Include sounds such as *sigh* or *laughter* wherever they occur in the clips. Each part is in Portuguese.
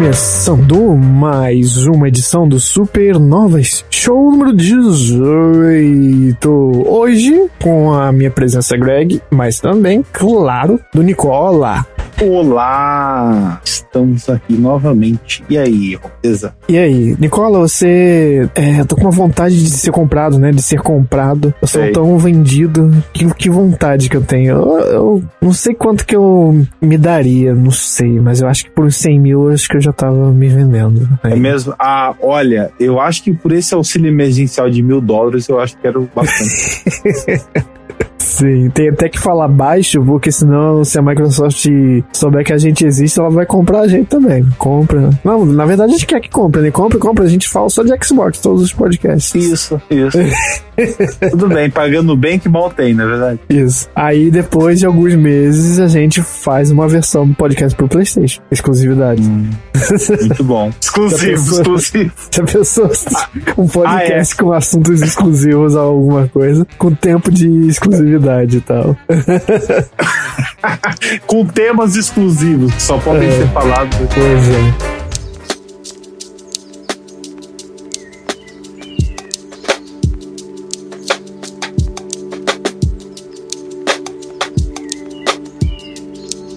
Começando mais uma edição do Supernovas Show número 18. Hoje, com a minha presença Greg, mas também, claro, do Nicola. Olá! Estamos aqui novamente. E aí, beleza? E aí, Nicola, você. É, tô com uma vontade de ser comprado, né? De ser comprado. Eu sou sei. tão vendido. Que, que vontade que eu tenho. Eu, eu, não sei quanto que eu me daria, não sei, mas eu acho que por uns 100 mil acho que eu já tava me vendendo. Aí. É mesmo? Ah, olha, eu acho que por esse auxílio emergencial de mil dólares eu acho que era bastante. *laughs* Sim, tem até que falar baixo, porque senão, se a Microsoft souber que a gente existe, ela vai comprar a gente também. Compra. Não, na verdade a gente quer que compre, né? Compra, compra. A gente fala só de Xbox, todos os podcasts. Isso, isso. *laughs* Tudo bem, pagando bem que mal tem, na verdade. Isso. Aí depois de alguns meses a gente faz uma versão do podcast pro PlayStation. Exclusividade. Hum, muito bom. *laughs* exclusivo, exclusivo. Já pensou um podcast ah, é. com assuntos exclusivos a alguma coisa, com tempo de exclusividade e tal. *laughs* com temas exclusivos que só podem é. ser falados. Pois é.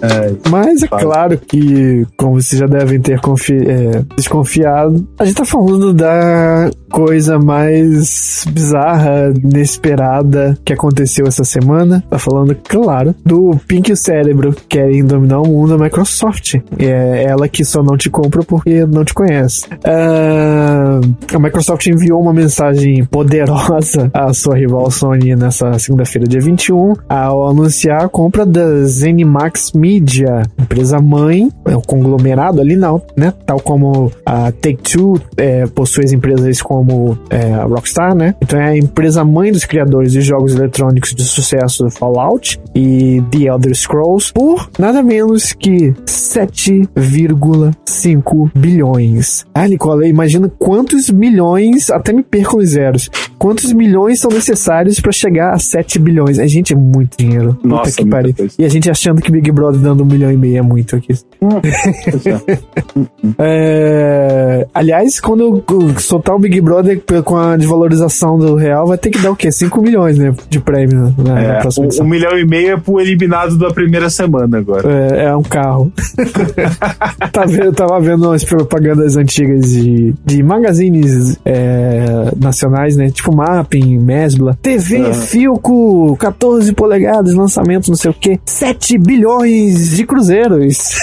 É, Mas é claro que, como vocês já devem ter é, desconfiado, a gente tá falando da coisa mais bizarra, inesperada que aconteceu essa semana. Tá falando, claro, do Pink e o Cérebro querem dominar o mundo da Microsoft. É ela que só não te compra porque não te conhece. Uh, a Microsoft enviou uma mensagem poderosa *laughs* à sua rival Sony nessa segunda-feira, dia 21, ao anunciar a compra da ZeniMax Media empresa mãe, é o conglomerado ali não, né? Tal como a Take-Two é, possui as empresas como é, a Rockstar, né? Então é a empresa mãe dos criadores de jogos eletrônicos de sucesso Fallout e The Elder Scrolls por nada menos que 7,5 bilhões. Ah, Nicola, imagina quantos milhões, até me perco nos zeros, quantos milhões são necessários para chegar a 7 bilhões. A gente é muito dinheiro. Nossa, Puta que pariu. E a gente achando que Big Brother dando um milhão e meio é muito aqui. *laughs* é, aliás, quando soltar o Big Brother com a desvalorização do real, vai ter que dar o quê? 5 milhões, né? De prêmio na, é, próxima um, um milhão e meio é pro eliminado da primeira semana agora. É, é um carro. *laughs* *laughs* tá vendo, tava vendo umas propagandas antigas de, de magazines é, nacionais, né? Tipo Mapping, Mesbla. TV, uhum. Filco, 14 polegadas, lançamento, não sei o quê. 7 bilhões de cruzeiros.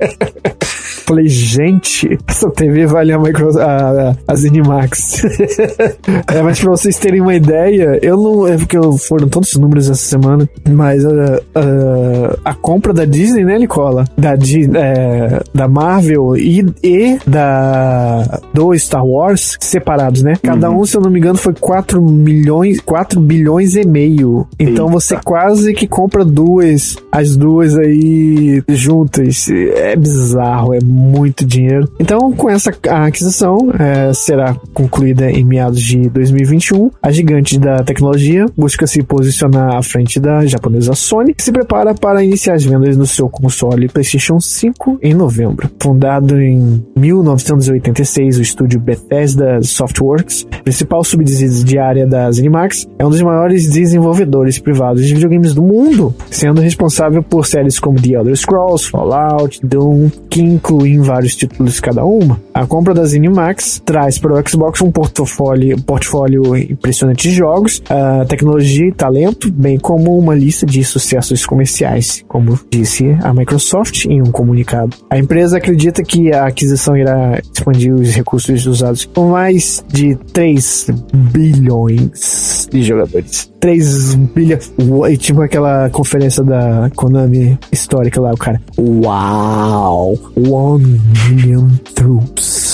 *laughs* Falei, gente, essa TV vale a, Micro, a, a Zenimax. *laughs* é, mas pra vocês terem uma ideia, eu não. É porque foram todos os números essa semana, mas uh, uh, a compra da Disney, né, Nicola? Da, é, da Marvel e, e da do Star Wars separados, né? Cada uhum. um, se eu não me engano, foi 4 milhões, 4 bilhões e meio. Então Eita. você quase que compra duas, as duas aí aí juntas. É bizarro, é muito dinheiro. Então, com essa aquisição, é, será concluída em meados de 2021. A gigante da tecnologia busca se posicionar à frente da japonesa Sony, que se prepara para iniciar as vendas no seu console PlayStation 5 em novembro. Fundado em 1986, o estúdio Bethesda Softworks, principal subsidiária da ZeniMax, é um dos maiores desenvolvedores privados de videogames do mundo, sendo responsável por séries como The Elder Scrolls, Fallout, Doom, que incluem vários títulos cada uma. A compra da ZeniMax traz para o Xbox um portfólio, portfólio impressionante de jogos, tecnologia e talento, bem como uma lista de sucessos comerciais, como disse a Microsoft em um comunicado. A empresa acredita que a aquisição irá expandir os recursos usados por mais de 3 bilhões de jogadores. 3 bilhões. Tipo aquela conferência da Konami histórica lá, o cara. Uau! 1 billion troops.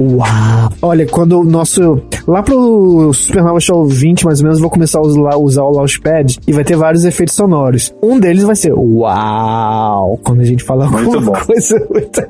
Uau! Olha, quando o nosso. Lá pro Supernova Show 20, mais ou menos, vou começar a usar, usar o Launchpad e vai ter vários efeitos sonoros. Um deles vai ser Uau! Quando a gente fala Muito alguma bom. coisa. muito-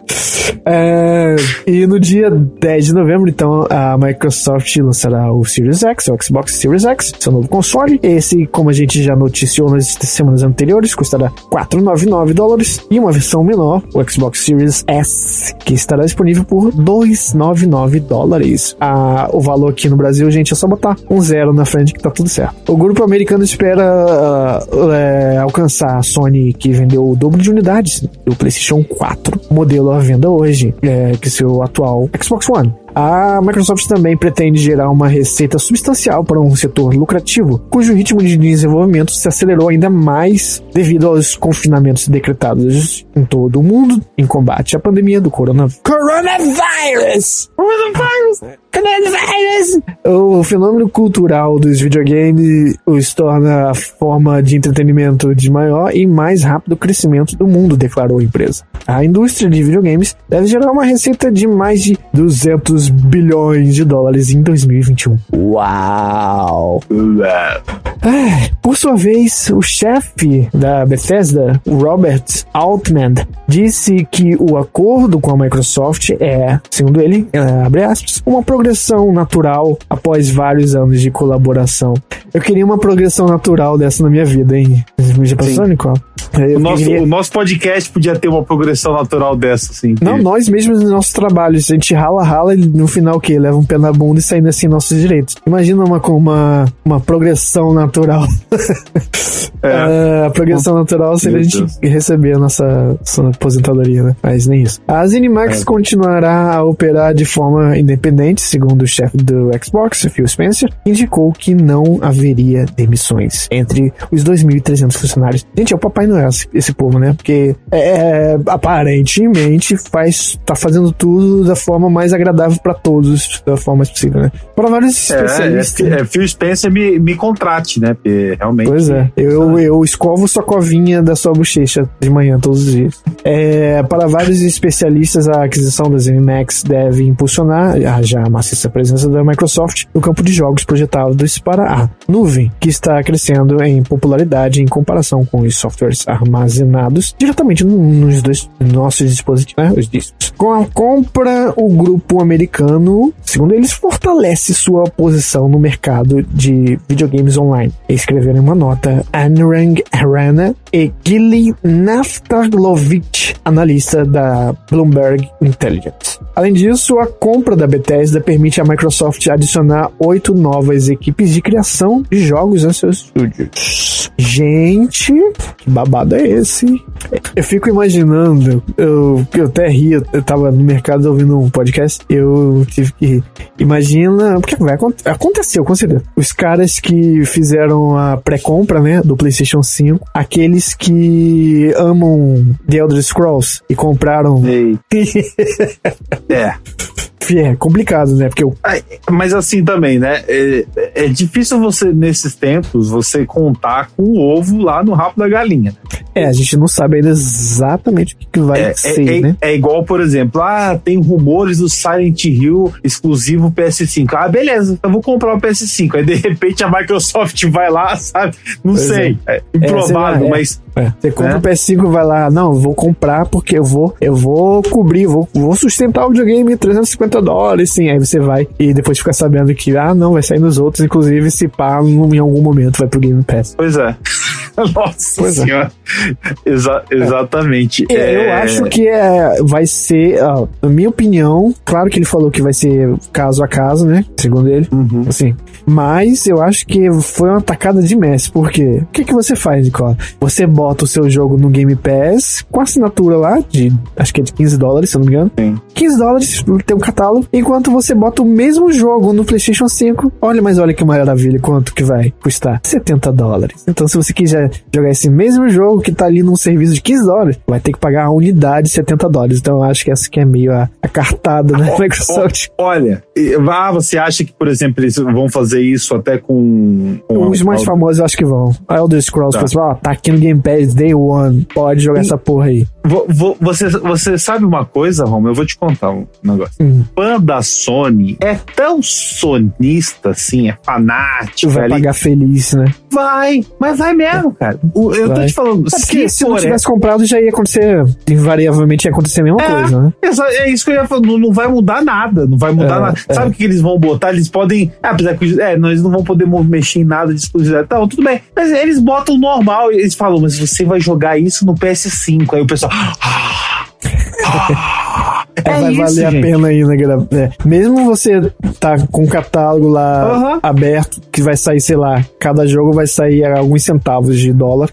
É, e no dia 10 de novembro, então, a Microsoft lançará o Series X, o Xbox Series X, seu novo console. Esse, como a gente já noticiou nas semanas anteriores, custará 499 dólares. E uma versão menor, o Xbox Series S, que estará disponível por 299 dólares. Ah, o valor aqui no Brasil, gente, é só botar um zero na frente que tá tudo certo. O grupo americano espera ah, é, alcançar a Sony, que vendeu o dobro de unidades do PlayStation 4, modelo à venda hoje, é, que seu atual Xbox One. A Microsoft também pretende gerar uma receita substancial para um setor lucrativo, cujo ritmo de desenvolvimento se acelerou ainda mais devido aos confinamentos decretados em todo o mundo em combate à pandemia do corona... coronavirus. Coronavirus! O fenômeno cultural dos videogames os torna a forma de entretenimento de maior e mais rápido crescimento do mundo, declarou a empresa. A indústria de videogames deve gerar uma receita de mais de 200 bilhões de dólares em 2021. Uau! Ah, por sua vez, o chefe da Bethesda, Robert Altman, disse que o acordo com a Microsoft é, segundo ele, é, abre aspas, uma progressão natural após vários anos de colaboração. Eu queria uma progressão natural dessa na minha vida, hein? Já pensou, Sim. Nicole? Eu O nosso, queria- o nosso podcast podia ter uma progressão natural dessa, assim. Não, que- nós mesmos no nosso trabalho. A gente rala, rala e no final o quê? Leva um pé na bunda e saindo assim nossos direitos. Imagina uma, com uma, uma progressão natural. *laughs* É. *laughs* Ah, a progressão natural seria a Meu gente Deus. receber a nossa, nossa aposentadoria, né? Mas nem isso. A ZeniMax É. continuará a operar de forma independente, segundo o chefe do Xbox, Phil Spencer, indicou que não haveria demissões entre os 2.300 funcionários. Gente, é o Papai Noel esse, povo, né? Porque é, aparentemente faz, tá fazendo tudo da forma mais agradável para todos, da forma mais possível, né? Para vários É, é, especialistas. é, Phil Spencer me, me contrate, né? Porque realmente. Pois é, eu, eu escovo sua covinha da sua bochecha de manhã todos os dias. É, para vários especialistas, a aquisição da ZeniMax deve impulsionar a maciça presença da Microsoft no campo de jogos projetados para a nuvem, que está crescendo em popularidade em comparação com os softwares armazenados diretamente no- nos dois nossos dispositivos, né, os discos. Com a compra, o grupo americano, segundo eles, fortalece sua posição no mercado de videogames online. Escreveram uma nota Anurang Arana e Gili Naftalovic, analista da Bloomberg Intelligence. Além disso, a compra da Bethesda permite à Microsoft adicionar oito novas equipes de criação de jogos a seus estúdios. Gente, que babado é esse? Eu fico imaginando, eu, eu até ri, eu tava no mercado ouvindo um podcast, eu tive que rir. Imagina, porque vai aconte- aconteceu, com certeza. Os caras que fizeram a pré-compra, né, do PlayStation 5, aqueles que amam The Elder Scrolls e compraram. Ei, *laughs* É. É complicado, né? Porque Ai, Mas assim também, né? É, é difícil você, nesses tempos, você contar com o ovo lá no rabo da galinha. É, a gente não sabe ainda exatamente o que, vai É, ser, é- né? é igual, por exemplo, ah, tem rumores do Silent Hill exclusivo PS5. Ah, beleza, eu vou comprar o PS5. Aí de repente a Microsoft vai lá, sabe? Não Pois sei. É, improvável, sei lá, é. mas É. Você compra É. o PS5 e vai lá, não, eu vou comprar porque eu vou, eu vou cobrir, vou, vou sustentar o videogame 350 dólares, sim. Aí você vai e depois fica sabendo que, ah, não, vai sair nos outros, inclusive se pá, em algum momento vai pro Game Pass. pois é. *laughs* Nossa Pois é. senhora. Exa- exatamente. Eu É, acho que é, vai ser, ó, na minha opinião, claro que ele falou que vai ser caso a caso, né? Segundo ele. Uhum. Assim. Mas eu acho que foi uma tacada de Messi, porque o que, que você faz, Nicola? Você bota bota o seu jogo no Game Pass com assinatura lá, de acho que é de 15 dólares, se eu não me engano. Sim. 15 dólares tem um catálogo, enquanto você bota o mesmo jogo no PlayStation 5. Olha, mas olha que maravilha, quanto que vai custar? 70 dólares. Então, se você quiser jogar esse mesmo jogo que tá ali num serviço de 15 dólares, vai ter que pagar a unidade 70 dólares. Então, eu acho que essa que é meio a, a cartada da Microsoft. Olha, ah, você acha que, por exemplo, eles vão fazer isso até com. com Os mais famosos eu acho que vão. A Elder Scrolls, Tá. pessoal, ó, tá aqui no Game Pass Day One. Pode jogar essa porra aí. Vo- vo- Você, você sabe uma coisa, Romo? Eu vou te contar um negócio. Hum. Fã da Sony é tão sonista, assim, é fanático. Vai ali. pagar feliz, né? Vai, mas vai mesmo, cara. O- Eu tô Vai. te falando, É porque se não for tivesse comprado, já ia acontecer. Invariavelmente ia acontecer a mesma É. coisa, né? É isso que eu ia falar, não, não vai mudar nada, não vai mudar É, nada. é. Sabe o que eles vão botar? Eles podem. É, apesar que é, não, eles não vão poder mexer em nada de exclusividade. Tá, tudo bem. Mas eles botam normal, eles falam, mas você vai jogar isso no PS5. Aí o pessoal. "Ah, ah." É, vai isso, valer a gente. pena ainda, gra- é. Mesmo você tá com o catálogo lá Aham. aberto, que vai sair, sei lá, cada jogo vai sair a alguns centavos de dólar.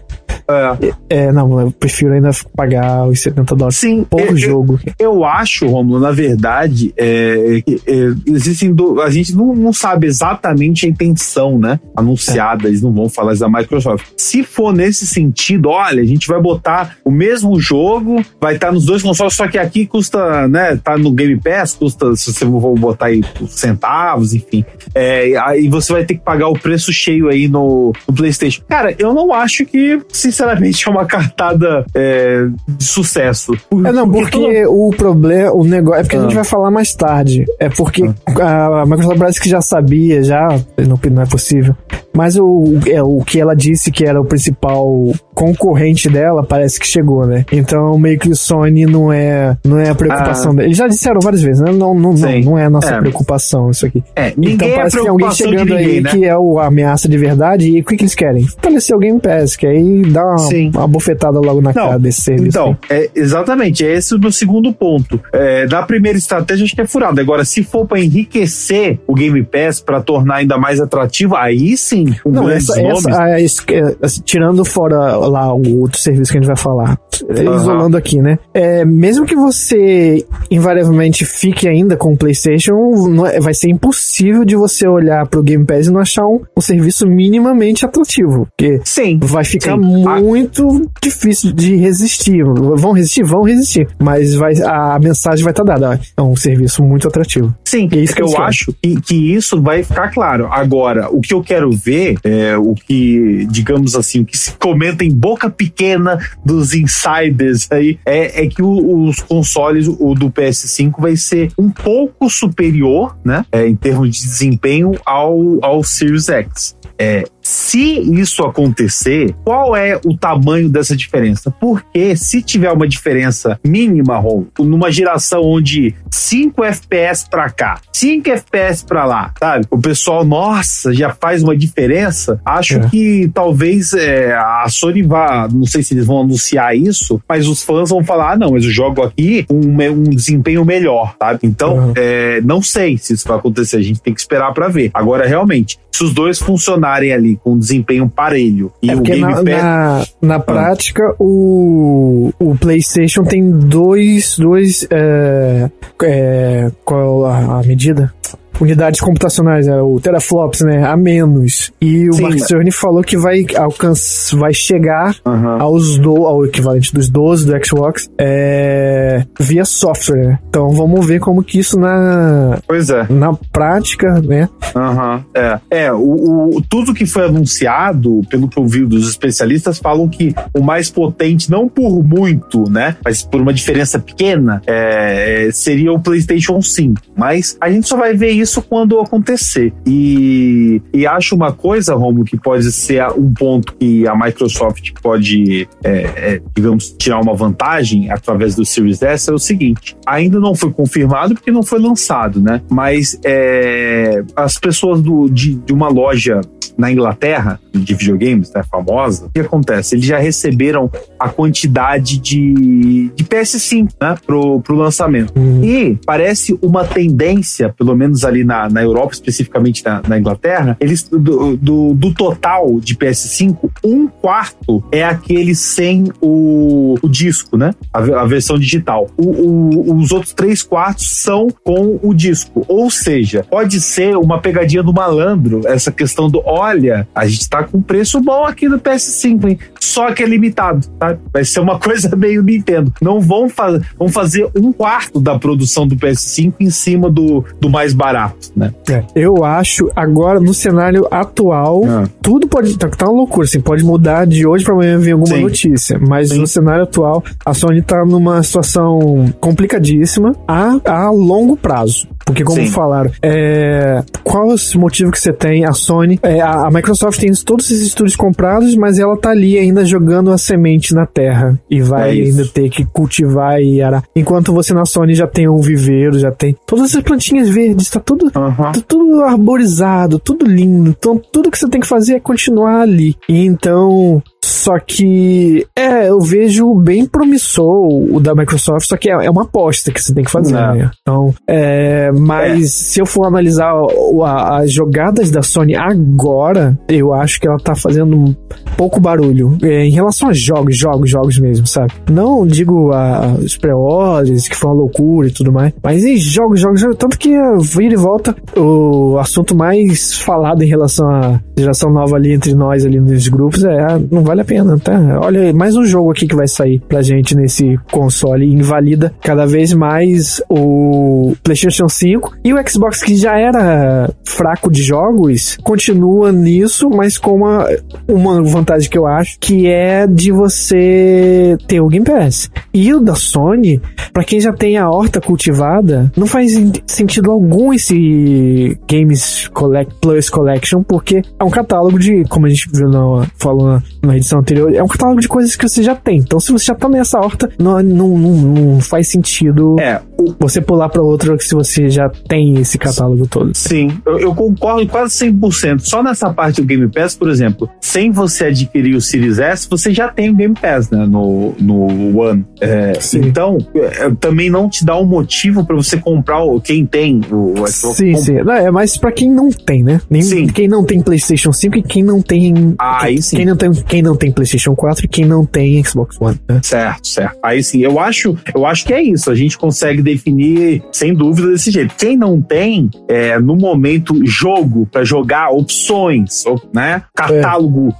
É. É, não, eu prefiro ainda pagar os 70 dólares Sim, por eu- eu- jogo. Eu acho, Romulo, na verdade, é, é, existem. do- a gente não, não sabe exatamente a intenção, né? Anunciada, eles não vão falar da Microsoft. Se for nesse sentido, olha, a gente vai botar o mesmo jogo, vai estar nos dois consoles, só que aqui custa, né? Tá no Game Pass, custa, se você for botar aí centavos, enfim. É, aí você vai ter que pagar o preço cheio aí no, no PlayStation. Cara, eu não acho que, sinceramente, é uma cartada é, de sucesso. É, não, porque o problema, o negócio. É porque a Ah. gente vai falar mais tarde. É porque a Microsoft parece que já sabia, já. Não, não é possível. Mas o, é, o que ela disse que era o principal concorrente dela, parece que chegou, né? Então meio que o Sony não é, não é a preocupação Ah. dela. Eles já disseram várias vezes, né? Não, não, não, não é a nossa É. preocupação isso aqui. É, então é parece que tem alguém chegando ninguém, aí né? que é o, a ameaça de verdade. E o que, que eles querem? Fortalecer o Game Pass, que aí dá uma, uma bofetada logo na Não, cara desse serviço. Então, é, exatamente, é esse o meu segundo ponto. É, da primeira estratégia, acho que é furado. Agora, se for para enriquecer o Game Pass, para tornar ainda mais atrativo, aí sim, Não, essa, essa, a- é, assim, tirando fora lá o outro serviço que a gente vai falar, é, Aham. isolando aqui, né? É, mesmo que você invariavelmente fique ainda com o PlayStation, é- vai ser impossível de você olhar pro Game Pass e não achar um, um serviço minimamente atrativo. Porque Sim. vai ficar Sim. Ah. muito difícil de resistir. Vão resistir? Vão resistir. Mas vai, a mensagem vai estar dada. ó, É um serviço muito atrativo. Sim, É isso que eu acho que, que isso vai ficar claro. Agora, o que eu quero ver, é, o que, digamos assim, o que se comenta em boca pequena dos insiders aí, é, é que o- os consoles, o do PS5 vai ser um pouco superior, né, é, em termos de desempenho ao, ao Series X. É, se isso acontecer, qual é o tamanho dessa diferença? Porque se tiver uma diferença mínima, Ron, numa geração onde 5 FPS pra cá, 5 FPS pra lá, sabe? O pessoal, nossa, já faz uma diferença. Acho É. que talvez é, a Sony vá, não sei se eles vão anunciar isso, mas os fãs vão falar, ah, não, mas eu jogo aqui um, um desempenho melhor, sabe? Então, Uhum. é, não sei se isso vai acontecer, a gente tem que esperar pra ver. Agora, realmente, se os dois funcionarem ali com um desempenho parelho e É o Game na, Pass... na, na prática o, o PlayStation tem dois. dois é, é, qual a, a medida? Unidades computacionais, é, o teraflops, né? A menos. E o Sim. Mark Cerny falou que vai alcançar, vai chegar Aham. aos do, ao equivalente dos 12 do Xbox é, via software. né? Então vamos ver como que isso na, Pois é. na prática, né? Aham, é. É, o, o- tudo que foi anunciado, pelo que eu vi dos especialistas, falam que o mais potente, não por muito, né? Mas por uma diferença pequena, é, é, seria o PlayStation 5. Mas a gente só vai ver isso quando acontecer. E, e acho uma coisa, Romulo, que pode ser um ponto que a Microsoft pode, é, é, digamos, tirar uma vantagem através do Series S é o seguinte: ainda não foi confirmado porque não foi lançado, né? Mas é, as pessoas do, de, de uma loja na Inglaterra de videogames, né, famosa, o que acontece? Eles já receberam a quantidade de, de PS5, né, pro, pro lançamento. Hum. E parece uma tendência, pelo menos ali ali na, na Europa, especificamente na, na Inglaterra, eles do, do, do, total de PS5, um quarto é aquele sem o, o disco, né? A, a versão digital. O, o, os outros três quartos são com o disco. Ou seja, pode ser uma pegadinha do malandro, essa questão do olha, a gente tá com preço bom aqui no PS5, hein? Só que é limitado, tá? Vai ser uma *laughs* coisa meio Nintendo. Não vão, fa vão fazer um quarto da produção do PS5 em cima do, do mais barato, né? É, eu acho, agora, no cenário atual, ah. tudo pode. Tá, tá uma loucura, assim, pode mudar de hoje para amanhã vir alguma Sim. notícia. Mas Sim. no cenário atual, a Sony tá numa situação complicadíssima a, a longo prazo. Porque, como Sim. falaram, é, qual é o motivo que você tem? A Sony, é, a, a, Microsoft tem todos esses estúdios comprados, mas ela tá ali ainda jogando a semente na terra e vai é ainda ter que cultivar e arar. Enquanto você na Sony já tem um viveiro, já tem todas essas plantinhas verdes, tá tudo, tá tudo arborizado, tudo lindo. Então, tudo que você tem que fazer é continuar ali. E então, só que, é, eu vejo bem promissor o da Microsoft, só que é, é uma aposta que você tem que fazer, né? Então, é, mas é. se eu for analisar as jogadas da Sony agora, eu acho que ela tá fazendo pouco barulho. É, em relação a jogos, jogos, jogos mesmo, sabe? Não digo a, os pré-orders, que foi uma loucura e tudo mais, mas em jogos, jogos, jogos tanto que vira e volta o assunto mais falado em relação à geração nova ali entre nós ali nos grupos é, não vale a pena, tá? Olha, mais um jogo aqui que vai sair pra gente nesse console invalida cada vez mais o PlayStation 5 e o Xbox que já era fraco de jogos continua nisso, mas com uma, uma vantagem que eu acho que é de você ter o Game Pass. E o da Sony, para quem já tem a horta cultivada, não faz sentido algum esse Games Collect, Plus Collection, porque é um catálogo de, como a gente viu na, falou na, na edição anterior, é um catálogo de coisas que você já tem. Então, se você já tá nessa horta, não, não, não, não faz sentido é. Você pular para outra se você já tem esse catálogo todo. Sim, eu, eu concordo quase 100%. Só nessa parte do Game Pass, por exemplo, sem você adquirir o Series S, você já tem o Game Pass né, no, no One. É, então, é, também não te dá um motivo para você comprar o, quem tem o, Xbox. Sim, sim. Não, é mais para quem não tem, né? Nem, sim. Quem não tem PlayStation 5 e quem não tem. Ah, aí sim. Quem não tem, quem não tem PlayStation 4 e quem não tem Xbox One. Né? Certo, certo. Aí sim, eu acho, eu acho que é isso. A gente consegue definir sem dúvida desse jeito. Quem não tem, é, no momento, jogo para jogar, opções, né? Catálogo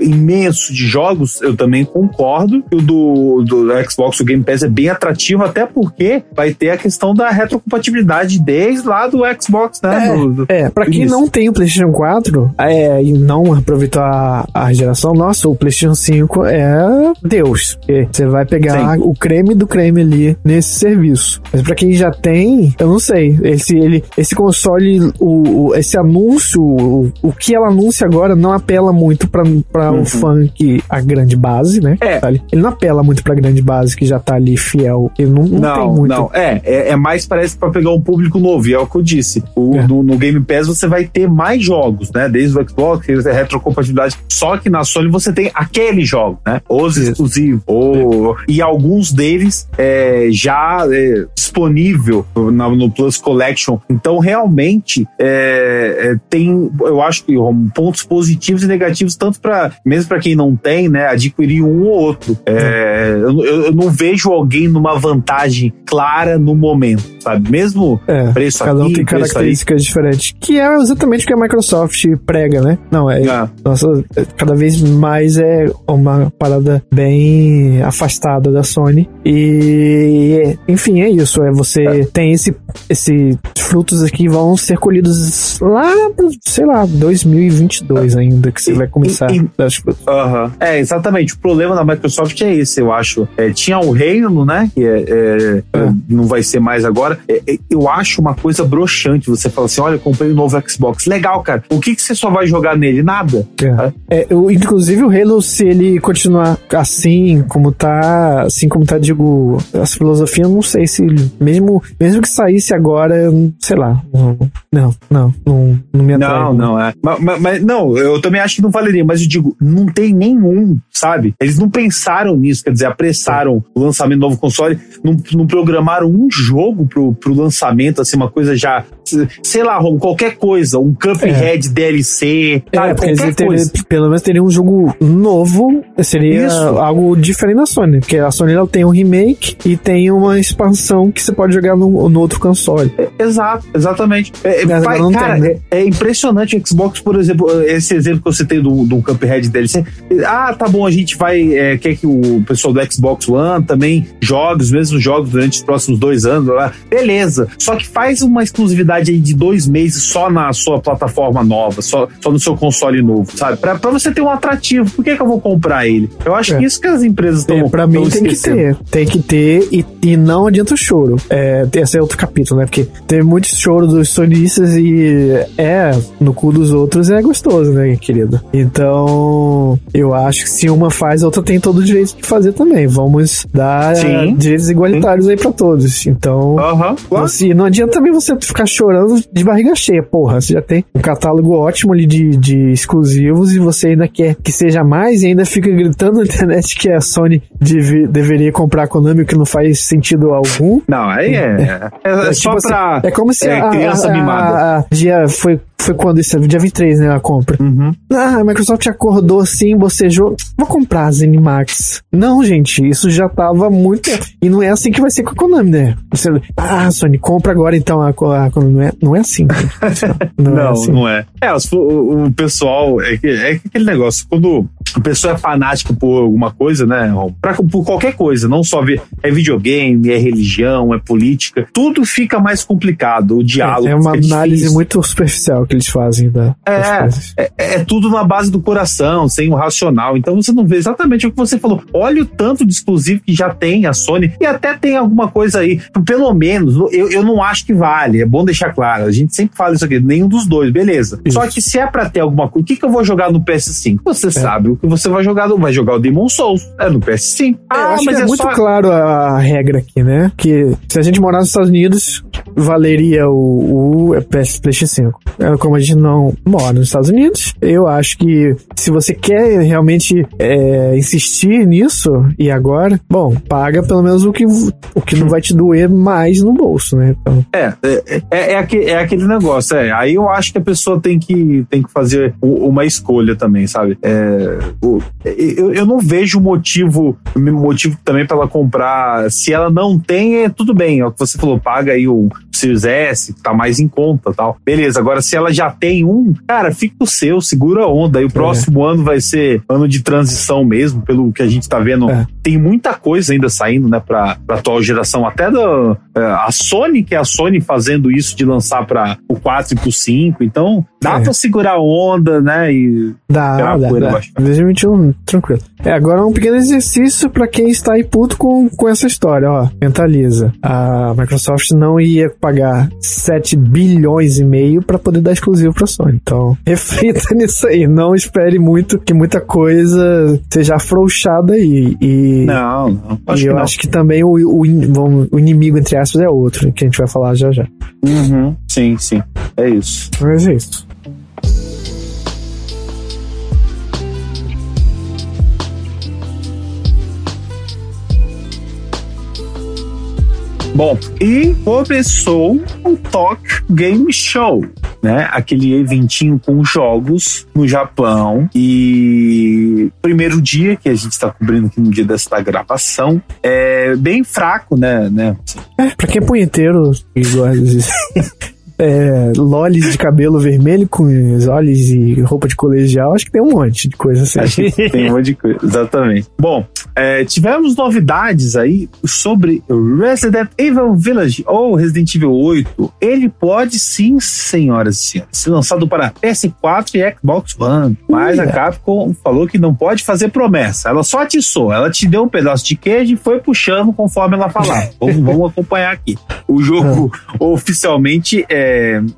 é. imenso de jogos, eu também concordo que o do, do Xbox, o Game Pass é bem atrativo, até porque vai ter a questão da retrocompatibilidade desde lá do Xbox, né? É, do, do, é pra quem não tem o PlayStation 4 é, e não aproveitou a, a geração, nossa, o PlayStation 5 é Deus. Você vai pegar Sim. o creme do creme ali nesse serviço. Mas pra quem já tem, eu não sei. Esse, ele, esse console, o, o esse anúncio, o, o que ela anuncia agora não apela muito pra, pra uhum. o fã que a grande base, né? É. Tá ele não apela muito pra grande base que já tá ali fiel. Ele não, não, não tem muito. Não, é, é, é, mais parece pra pegar um público novo, e é o que eu disse. O, é. no, no, Game Pass você vai ter mais jogos, né? Desde o Xbox, tem retrocompatibilidade. Só que na Sony você tem aquele jogo, né? Os exclusivos. Ou, e alguns deles é, já é, disponível no, no, Plus Collection. Então, realmente, é, é tem, eu acho que pontos positivos e negativos, tanto para mesmo para quem não tem, né? Adquirir um ou outro. É, eu, eu, não vejo alguém numa vantagem clara no momento, sabe? Mesmo é, preço cada um aqui, tem características diferentes, que é exatamente o que a Microsoft prega, né? Não, é, é. Nossa, cada vez mais é uma parada bem afastada da Sony. E, enfim, é isso. É você é. tem esse, esse frutos aqui vão ser colhidos lá, sei lá, 2022 ainda, que você e, vai começar. E, e, uh -huh. É, exatamente. O problema da Microsoft é esse, eu acho. É, tinha o Reino, né? Que é, é, é. não vai ser mais agora. É, é, eu acho uma coisa broxante. Você fala assim: olha, comprei um novo Xbox. Legal, cara. O que, que você só vai jogar nele? Nada. É. eu, inclusive, o Halo, se ele continuar assim como tá, assim como tá, digo, as filosofias, não sei se mesmo, mesmo que saísse agora, sei lá, não, não, não, não, não me atrai. Não, não, é. Mas, mas, não, eu também acho que não valeria, mas eu digo, não tem nenhum, sabe? Eles não pensaram nisso, quer dizer, apressaram o lançamento do novo console, não, não programaram um jogo pro, pro lançamento, assim, uma coisa já, sei lá, Rom, qualquer coisa, um Cuphead é. DLC, é, qualquer coisa. pelo menos teria um jogo novo, seria Isso. algo diferente da Sony, porque a Sony ela tem um remake e tem uma expansão que você pode jogar no, no outro console. É, exato, exatamente. É, pai, cara, tem, né? é, é, impressionante o Xbox, por exemplo, esse exemplo que você tem do, do Cuphead DLC. Ah, tá bom, a gente vai, é, quer que o pessoal do Xbox One também jogue os mesmos jogos durante os próximos dois anos, lá. beleza. Só que faz uma exclusividade aí de dois meses só na sua plataforma nova, só, só no seu console novo, sabe? Pra, pra você ter um atrativo. Por que, que eu vou comprar ele? Eu acho é. que isso que as empresas estão. É, pra mim tem que ter. Tem que ter e, e não adianta o choro. É, esse é outro capítulo, né? Porque teve muito choro dos sonistas e é, no cu dos outros é gostoso, né, querido? Então, eu acho que se uma faz, a outra tem todo o direito de fazer também. Vamos dar Sim. direitos igualitários Sim. aí pra todos. Então, uhum. você, não adianta também você ficar chorando de barriga cheia. Porra, você já tem um catálogo ótimo ali de, de exclusivos e você ainda quer que seja mais e ainda fica gritando na internet que a Sony deve, deveria comprar a Konami, que não faz sentido algum. Não, aí é. É, é, é só tipo pra. Assim, é como se é, a, criança a, mimada. A, a, dia foi foi quando isso? Dia 23, né? A compra. Uhum. Ah, a Microsoft acordou assim, bocejou. Vou comprar a Zenimax. Não, gente, isso já tava muito. E não é assim que vai ser com a Konami, né? Você, ah, Sony, compra agora então a, a Konami. Não é, não é assim. Não, *laughs* não, é, assim. não é. É, o, o pessoal. É, é aquele negócio. Quando a pessoa é fanática por alguma coisa, né? Pra, por qualquer coisa, não só ver, é videogame, é religião, é política, tudo fica mais complicado. O diálogo. É, é uma análise muito superficial que eles fazem da, é, é, é, tudo na base do coração, sem o racional. Então você não vê exatamente o que você falou. Olha o tanto de exclusivo que já tem a Sony e até tem alguma coisa aí. Pelo menos, eu, eu não acho que vale. É bom deixar claro. A gente sempre fala isso aqui, nenhum dos dois, beleza. Isso. Só que se é pra ter alguma coisa, o que, que eu vou jogar no PS5? Você é. sabe que você vai jogar, vai jogar o Demon Souls. É no PS5. Ah, mas é, é muito só... claro a regra aqui, né? Que se a gente morar nos Estados Unidos, valeria o, o PS, PlayStation 5. É, como a gente não mora nos Estados Unidos, eu acho que se você quer realmente é, insistir nisso, e agora, bom, paga pelo menos o que, o que não vai te doer mais no bolso, né? Então... É, é, é, é, aquele, é aquele negócio, é. Aí eu acho que a pessoa tem que, tem que fazer uma escolha também, sabe? É, eu, eu não vejo motivo, motivo também para ela comprar. Se ela não tem, é tudo bem. É o que você falou, paga aí o Series S, tá mais em conta tal. Beleza, agora se ela já tem um, cara, fica o seu, segura a onda. Aí o é. próximo ano vai ser ano de transição mesmo, pelo que a gente tá vendo. É. Tem muita coisa ainda saindo, né, pra, pra atual geração. Até da é, a Sony, que é a Sony fazendo isso de lançar para o 4 e pro 5. Então, dá é. pra segurar a onda, né? E dá, dá, dá. 2021, tranquilo. É, agora um pequeno exercício para quem está aí puto com, com essa história, ó. Mentaliza. A Microsoft não ia pagar 7 bilhões e meio para poder dar exclusivo pra Sony. Então, *laughs* reflita nisso aí. Não espere muito que muita coisa seja afrouxada aí. E, não, não. Acho e eu não. acho que também o, o, o, inimigo, entre aspas, é outro, que a gente vai falar já já. Uhum. Sim, sim. É isso. Mas é isso. Bom, e começou o Talk Game Show, né? Aquele eventinho com jogos no Japão. E primeiro dia que a gente está cobrindo aqui no dia desta gravação é bem fraco, né? né? É, pra quem é punheteiro igual *laughs* é, lolis de cabelo vermelho com olhos e roupa de colegial, acho que tem um monte de coisa assim. Acho que tem um monte de coisa, exatamente. Bom, é, tivemos novidades aí sobre Resident Evil Village ou Resident Evil 8. Ele pode sim, senhoras e senhores, ser lançado para PS4 e Xbox One. Mas a Capcom falou que não pode fazer promessa. Ela só atiçou, ela te deu um pedaço de queijo e foi puxando conforme ela falava. vamos, vamos acompanhar aqui. O jogo ah. oficialmente é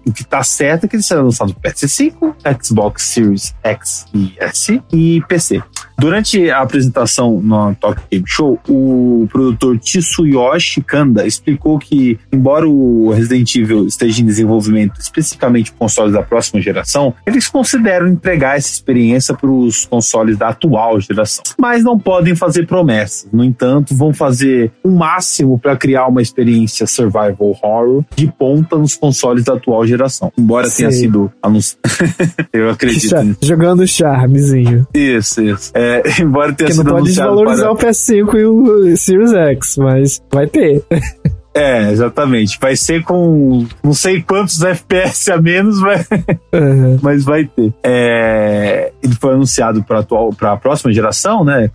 o que tá certo é que ele será lançado no PS5, Xbox Series X e S e PC. Durante a apresentação no Tokyo Game Show, o produtor Tsuyoshi Kanda explicou que, embora o Resident Evil esteja em desenvolvimento especificamente para consoles da próxima geração, eles consideram entregar essa experiência para os consoles da atual geração. Mas não podem fazer promessas. No entanto, vão fazer o máximo para criar uma experiência survival horror de ponta nos consoles da atual geração. Embora tenha sido anunciado. *laughs* Eu acredito. Jogando charmezinho. Isso, isso. É, *laughs* embora tenha que sido não pode desvalorizar para... o PS5 e o Series X, mas vai ter. *laughs* É, exatamente. Vai ser com não sei quantos FPS a menos, mas, *laughs* uhum. mas vai ter. É, ele foi anunciado para a próxima geração, né?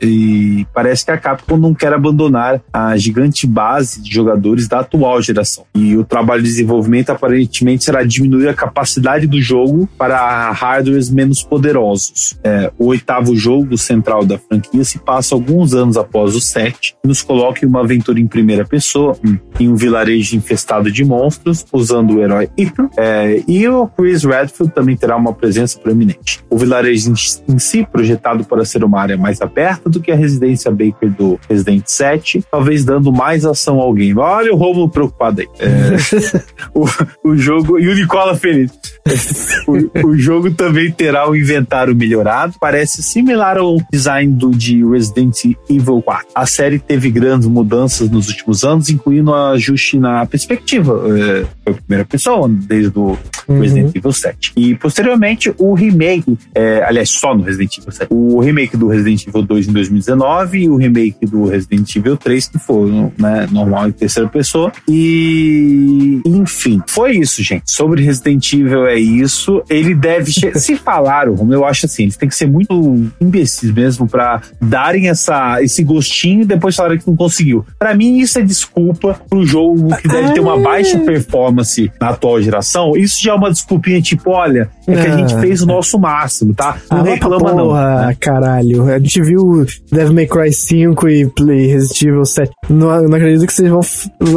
E parece que a Capcom não quer abandonar a gigante base de jogadores da atual geração. E o trabalho de desenvolvimento aparentemente será diminuir a capacidade do jogo para hardwares menos poderosos. É, o oitavo jogo central da franquia se passa alguns anos após o 7 e nos coloca em uma aventura em primeira pessoa em um vilarejo infestado de monstros, usando o herói Ethan. É, e o Chris Redfield também terá uma presença proeminente. O vilarejo em, em si, projetado para ser uma área mais aberta do que a residência Baker do Resident 7, talvez dando mais ação ao game. Olha o Romulo preocupado aí. É, *laughs* o, o jogo. E o Nicola feliz. *laughs* o, o, jogo também terá um inventário melhorado, parece similar ao design do de Resident Evil 4. A série teve grandes mudanças nos últimos anos, incluindo no ajuste na perspectiva. É, foi a primeira pessoa, desde o uhum. Resident Evil 7. E posteriormente o remake, é, aliás, só no Resident Evil 7, o remake do Resident Evil 2 em 2019 e o remake do Resident Evil 3, que foram né, normal em terceira pessoa. E enfim, foi isso, gente. Sobre Resident Evil é isso. Ele deve. *laughs* se falaram, eu acho assim, eles têm que ser muito imbecis mesmo para darem essa, esse gostinho e depois falaram que não conseguiu. Para mim, isso é desculpa pro jogo que deve ter uma baixa performance na atual geração, isso já é uma desculpinha tipo, olha, é que a gente fez o nosso máximo, tá? Não ah, reclama porra, não. Né? caralho. A gente viu Devil May Cry 5 e Play Resident Evil 7. Não, não acredito que vocês vão...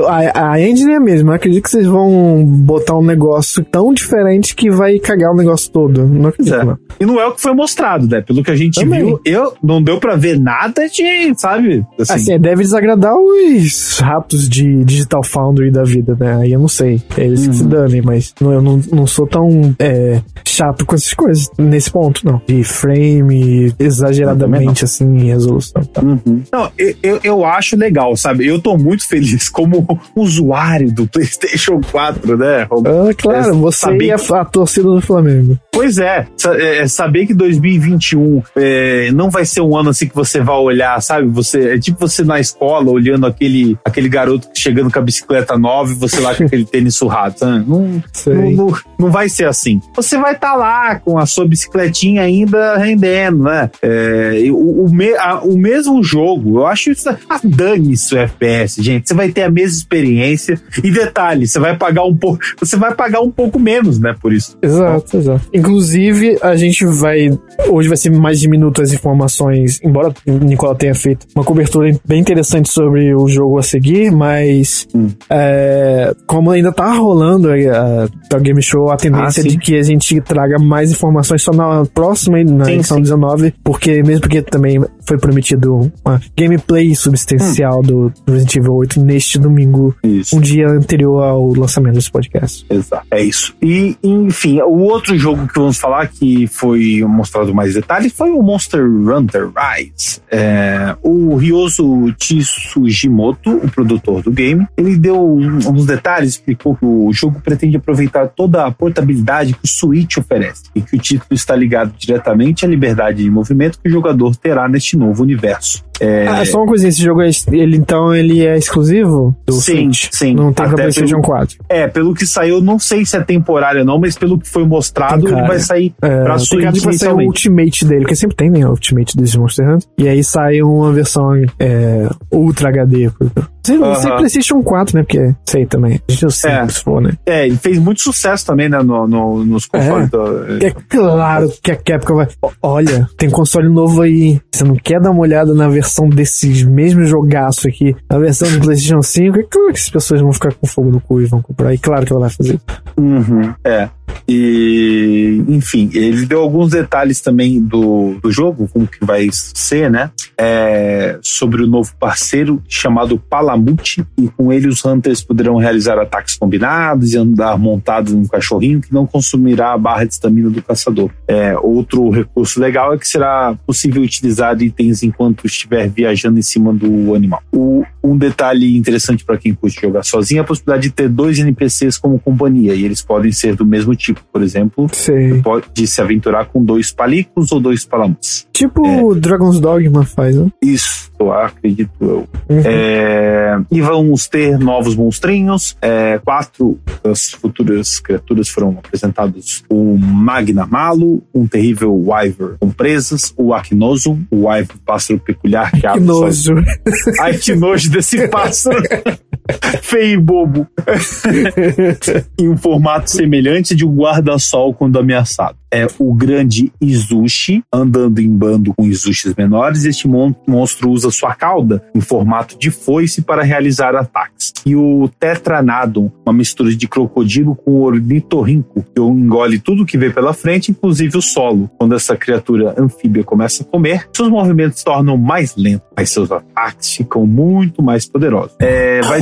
A, a engine é a mesma. Não acredito que vocês vão botar um negócio tão diferente que vai cagar o negócio todo. Não acredito, é. não. E não é o que foi mostrado, né? Pelo que a gente Também. viu, eu não deu pra ver nada de, sabe? Assim, assim deve desagradar os ratos de Digital Foundry da vida, né? Aí eu não sei. Eles uhum. que se uhum. danem, mas não, eu não, não sou tão é, chato com essas coisas nesse ponto, não. De frame, exageradamente assim, em resolução. Tá? Uhum. Não, eu, eu acho legal, sabe? Eu tô muito feliz como usuário do PlayStation 4, né? Ah, claro, é, você saber... e a, a, torcida do Flamengo. Pois é, é saber que 2021 é, não vai ser um ano assim que você vai olhar, sabe? Você, é tipo você na escola olhando aquele, aquele garoto chegando com a bicicleta nova e você lá com aquele *laughs* tênis surrado. Né? Não, não, não, não, vai ser assim. Você vai estar tá lá com a sua bicicletinha ainda rendendo, né? É, o, o, me, a, o mesmo jogo, eu acho isso. Ah, dane-se o FPS, gente. Você vai ter a mesma experiência. E detalhe, você vai pagar um pouco. Você vai pagar um pouco menos, né? Por isso. Exato, exato. Inclusive, a gente vai. Hoje vai ser mais de minuto as informações, embora o Nicola tenha feito uma cobertura bem interessante sobre o jogo a seguir, mas hum. é, como ainda tá rolando a, a Game Show, a tendência ah, é de que a gente traga mais informações só na próxima, na sim, edição sim. 19, porque mesmo porque também foi prometido uma gameplay substancial hum. do Resident Evil 8 neste domingo, isso. um dia anterior ao lançamento desse podcast. Exato, é isso. E, enfim, o outro jogo que vamos falar que foi mostrado mais detalhes foi o Monster Hunter Rise. É, o Ryoso Tsujimoto, o produtor do game, ele deu uns detalhes, explicou que o jogo pretende aproveitar toda a portabilidade que o Switch oferece e que o título está ligado diretamente à liberdade de movimento que o jogador terá neste novo universo. É... Ah, só uma coisinha, esse jogo é, ele então ele é exclusivo do sim, Switch? Sim, Não tem pra PlayStation 4. É, pelo que saiu, não sei se é temporário ou não, mas pelo que foi mostrado, tem ele vai sair é, pra Switch. Vai sair o Ultimate dele, porque sempre tem, né, o Ultimate desse Monster Hunter. E aí sai uma versão é, Ultra HD. Sei, uhum. sei PlayStation 4, né? Porque sei também. A gente não sabe é. se for, né? É, ele fez muito sucesso também, né? No, no nos consoles. É. É claro que a Capcom vai. Olha, tem console novo aí. Você não quer dar uma olhada na versão versão desse mesmo jogaço aqui, a versão do PlayStation 5, é claro que as pessoas vão ficar com fogo no cu e vão comprar. E claro que ela vai fazer. Uhum, é. E, enfim, ele deu alguns detalhes também do, do jogo, como que vai ser, né? É, sobre o novo parceiro chamado Palamute, e com ele os Hunters poderão realizar ataques combinados e andar montados num cachorrinho que não consumirá a barra de estamina do caçador. É, outro recurso legal é que será possível utilizar itens enquanto estiver viajando em cima do animal. O, um detalhe interessante para quem curte jogar sozinho é a possibilidade de ter dois NPCs como companhia, e eles podem ser do mesmo tipo. Por exemplo, Sei. pode se aventurar com dois palicos ou dois palamutes. Tipo o Dragon's Dogma faz, né? Isso, acredito eu. Uhum. É, e vamos ter novos monstrinhos. É, quatro das futuras criaturas foram apresentadas: o Magna Malo, um terrível Wyver com presas, o Aknosum, o Wyver pássaro peculiar que Que abre nojo. Ai, que nojo desse pássaro. *laughs* Feio e bobo. *laughs* em um formato semelhante de um guarda-sol quando ameaçado. É o grande Izushi, andando em bando com Izushis menores. Este mon- monstro usa sua cauda em formato de foice para realizar ataques. E o Tetranadon, uma mistura de crocodilo com ornitorrinco, que engole tudo que vê pela frente, inclusive o solo. Quando essa criatura anfíbia começa a comer, seus movimentos se tornam mais lentos, mas seus ataques ficam muito mais poderosos. É, vai.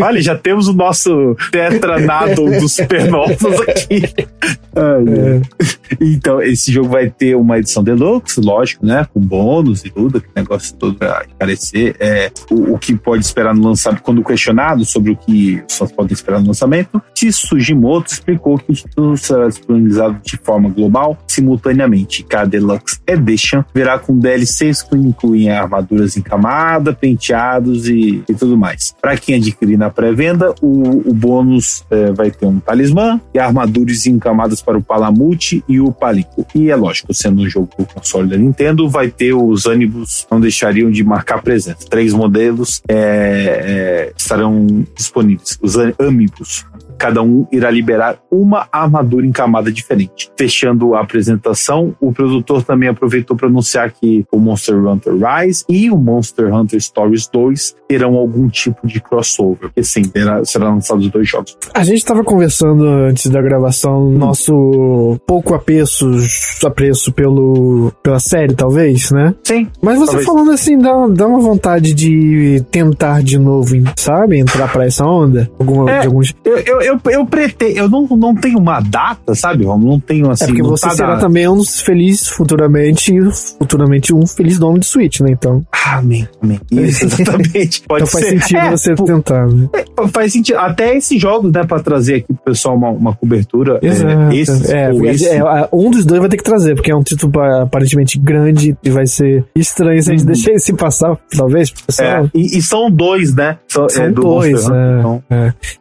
Olha, já temos o nosso Tetranadon *laughs* dos supernovos aqui. Ai, ai. Então, esse jogo vai ter uma edição deluxe, lógico, né? Com bônus e tudo, aquele negócio todo pra encarecer. É, o, o que pode esperar no lançamento, quando questionado sobre o que fãs podem esperar no lançamento, Tsujimoto explicou que o título será disponibilizado de forma global, simultaneamente. Cada Deluxe Edition virá com DLCs que incluem armaduras em camada, penteados e, e tudo mais. Para quem adquirir na pré-venda, o, o bônus é, vai ter um talismã e armaduras em camadas para o Palamute e o Palico. E é lógico, sendo um jogo do console da Nintendo, vai ter os ânimos não deixariam de marcar presença. Três modelos é, é, estarão disponíveis. Os âmbibus. Cada um irá liberar uma armadura em camada diferente. Fechando a apresentação, o produtor também aproveitou para anunciar que o Monster Hunter Rise e o Monster Hunter Stories 2 terão algum tipo de crossover. Porque sim, terá, serão lançados os dois jogos. A gente estava conversando antes da gravação, nosso pouco apreço, apreço pelo, pela série, talvez, né? Sim. Mas você Talvez. falando assim, dá, dá uma vontade de tentar de novo, sabe? Entrar pra essa onda? Alguma, É. alguns... Eu, eu, eu, eu pretendo, eu não, não tenho uma data, sabe, Romulo? Não tenho assim. É porque você tá será também um feliz futuramente, futuramente um feliz nome de Switch, né? Então, Ah, Amém, amém. Isso, *laughs* exatamente. Pode então faz ser. sentido É, você tentar, né? Faz sentido. Até esses jogos, né, pra trazer aqui pro pessoal uma, uma cobertura. Exato. É, esses, É, porque esse. é, é, um dos dois vai ter que trazer, porque é um título pa- aparentemente grande e vai ser estranho se a gente deixar esse passar, talvez, pessoal. É, e, e são dois, né? São, São é, do dois, Monster Hunter, é. então.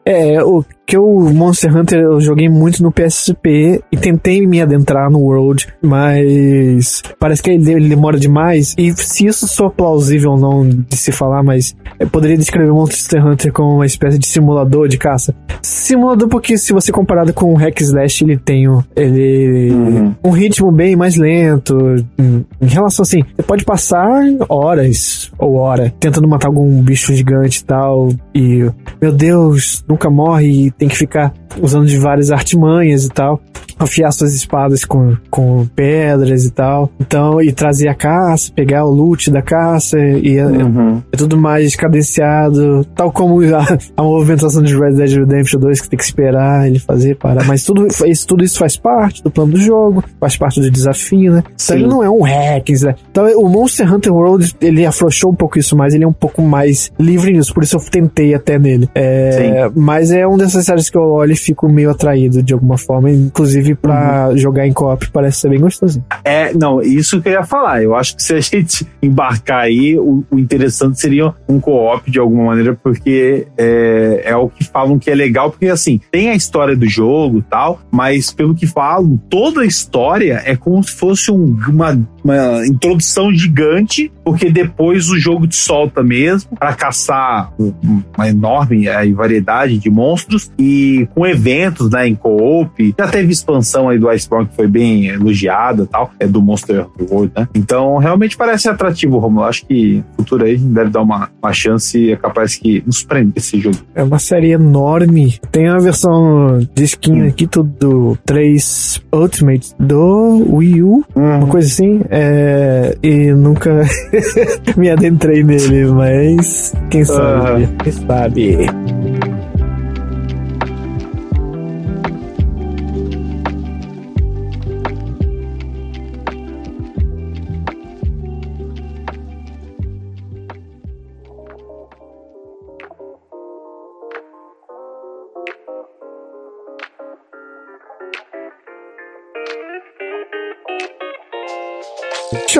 É, o que o Monster Hunter eu joguei muito no PSP e tentei me adentrar no World, mas parece que ele, ele demora demais. E se isso sou plausível ou não de se falar, mas eu poderia descrever o Monster Hunter como uma espécie de simulador de caça. Simulador porque se você comparado com o Hack Slash, ele tem o- ele Uhum. um ritmo bem mais lento. Em, relação assim, você pode passar horas ou hora tentando matar algum bicho gigante e tal. E, meu Deus, nunca morre tem que ficar usando de várias artimanhas e tal. Afiar suas espadas com, com pedras e tal. Então, e trazer a caça, pegar o loot da caça e é- Uhum. é tudo mais cadenciado, tal como a, a movimentação de Red Dead Redemption 2 que tem que esperar ele fazer parar. Mas tudo isso, tudo isso faz parte do plano do jogo, faz parte do desafio, né? Então ele não é um hack, né? Então o Monster Hunter World, ele afrouxou um pouco isso mais, ele é um pouco mais livre nisso, por isso eu tentei até nele. É, mas é um dessas séries que eu olho e fico meio atraído de alguma forma, inclusive pra Uhum. jogar em co-op parece ser bem gostosinho. É, não, isso que eu ia falar. Eu acho que se a *laughs* gente embarcar aí, o, o interessante seria um co-op de alguma maneira, porque é, é o que falam que é legal, porque assim, tem a história do jogo e tal, mas pelo que falam, toda a história é como se fosse um- uma, uma introdução gigante, porque depois o jogo te solta mesmo para caçar um- uma enorme aí, variedade de monstros e com eventos né, em co-op. Já teve expansão aí do Iceborne que foi bem elogiada tal, é do Monster World, né? Então, realmente parece atrativo, Romulo. Acho que no futuro aí a gente deve dar uma, uma chance e é capaz que nos prende esse jogo. É uma série enorme. Tem a versão de skin aqui, tudo do 3 Ultimate do Wii U, uma coisa assim. É, e nunca *laughs* me adentrei nele, mas quem sabe? Quem sabe?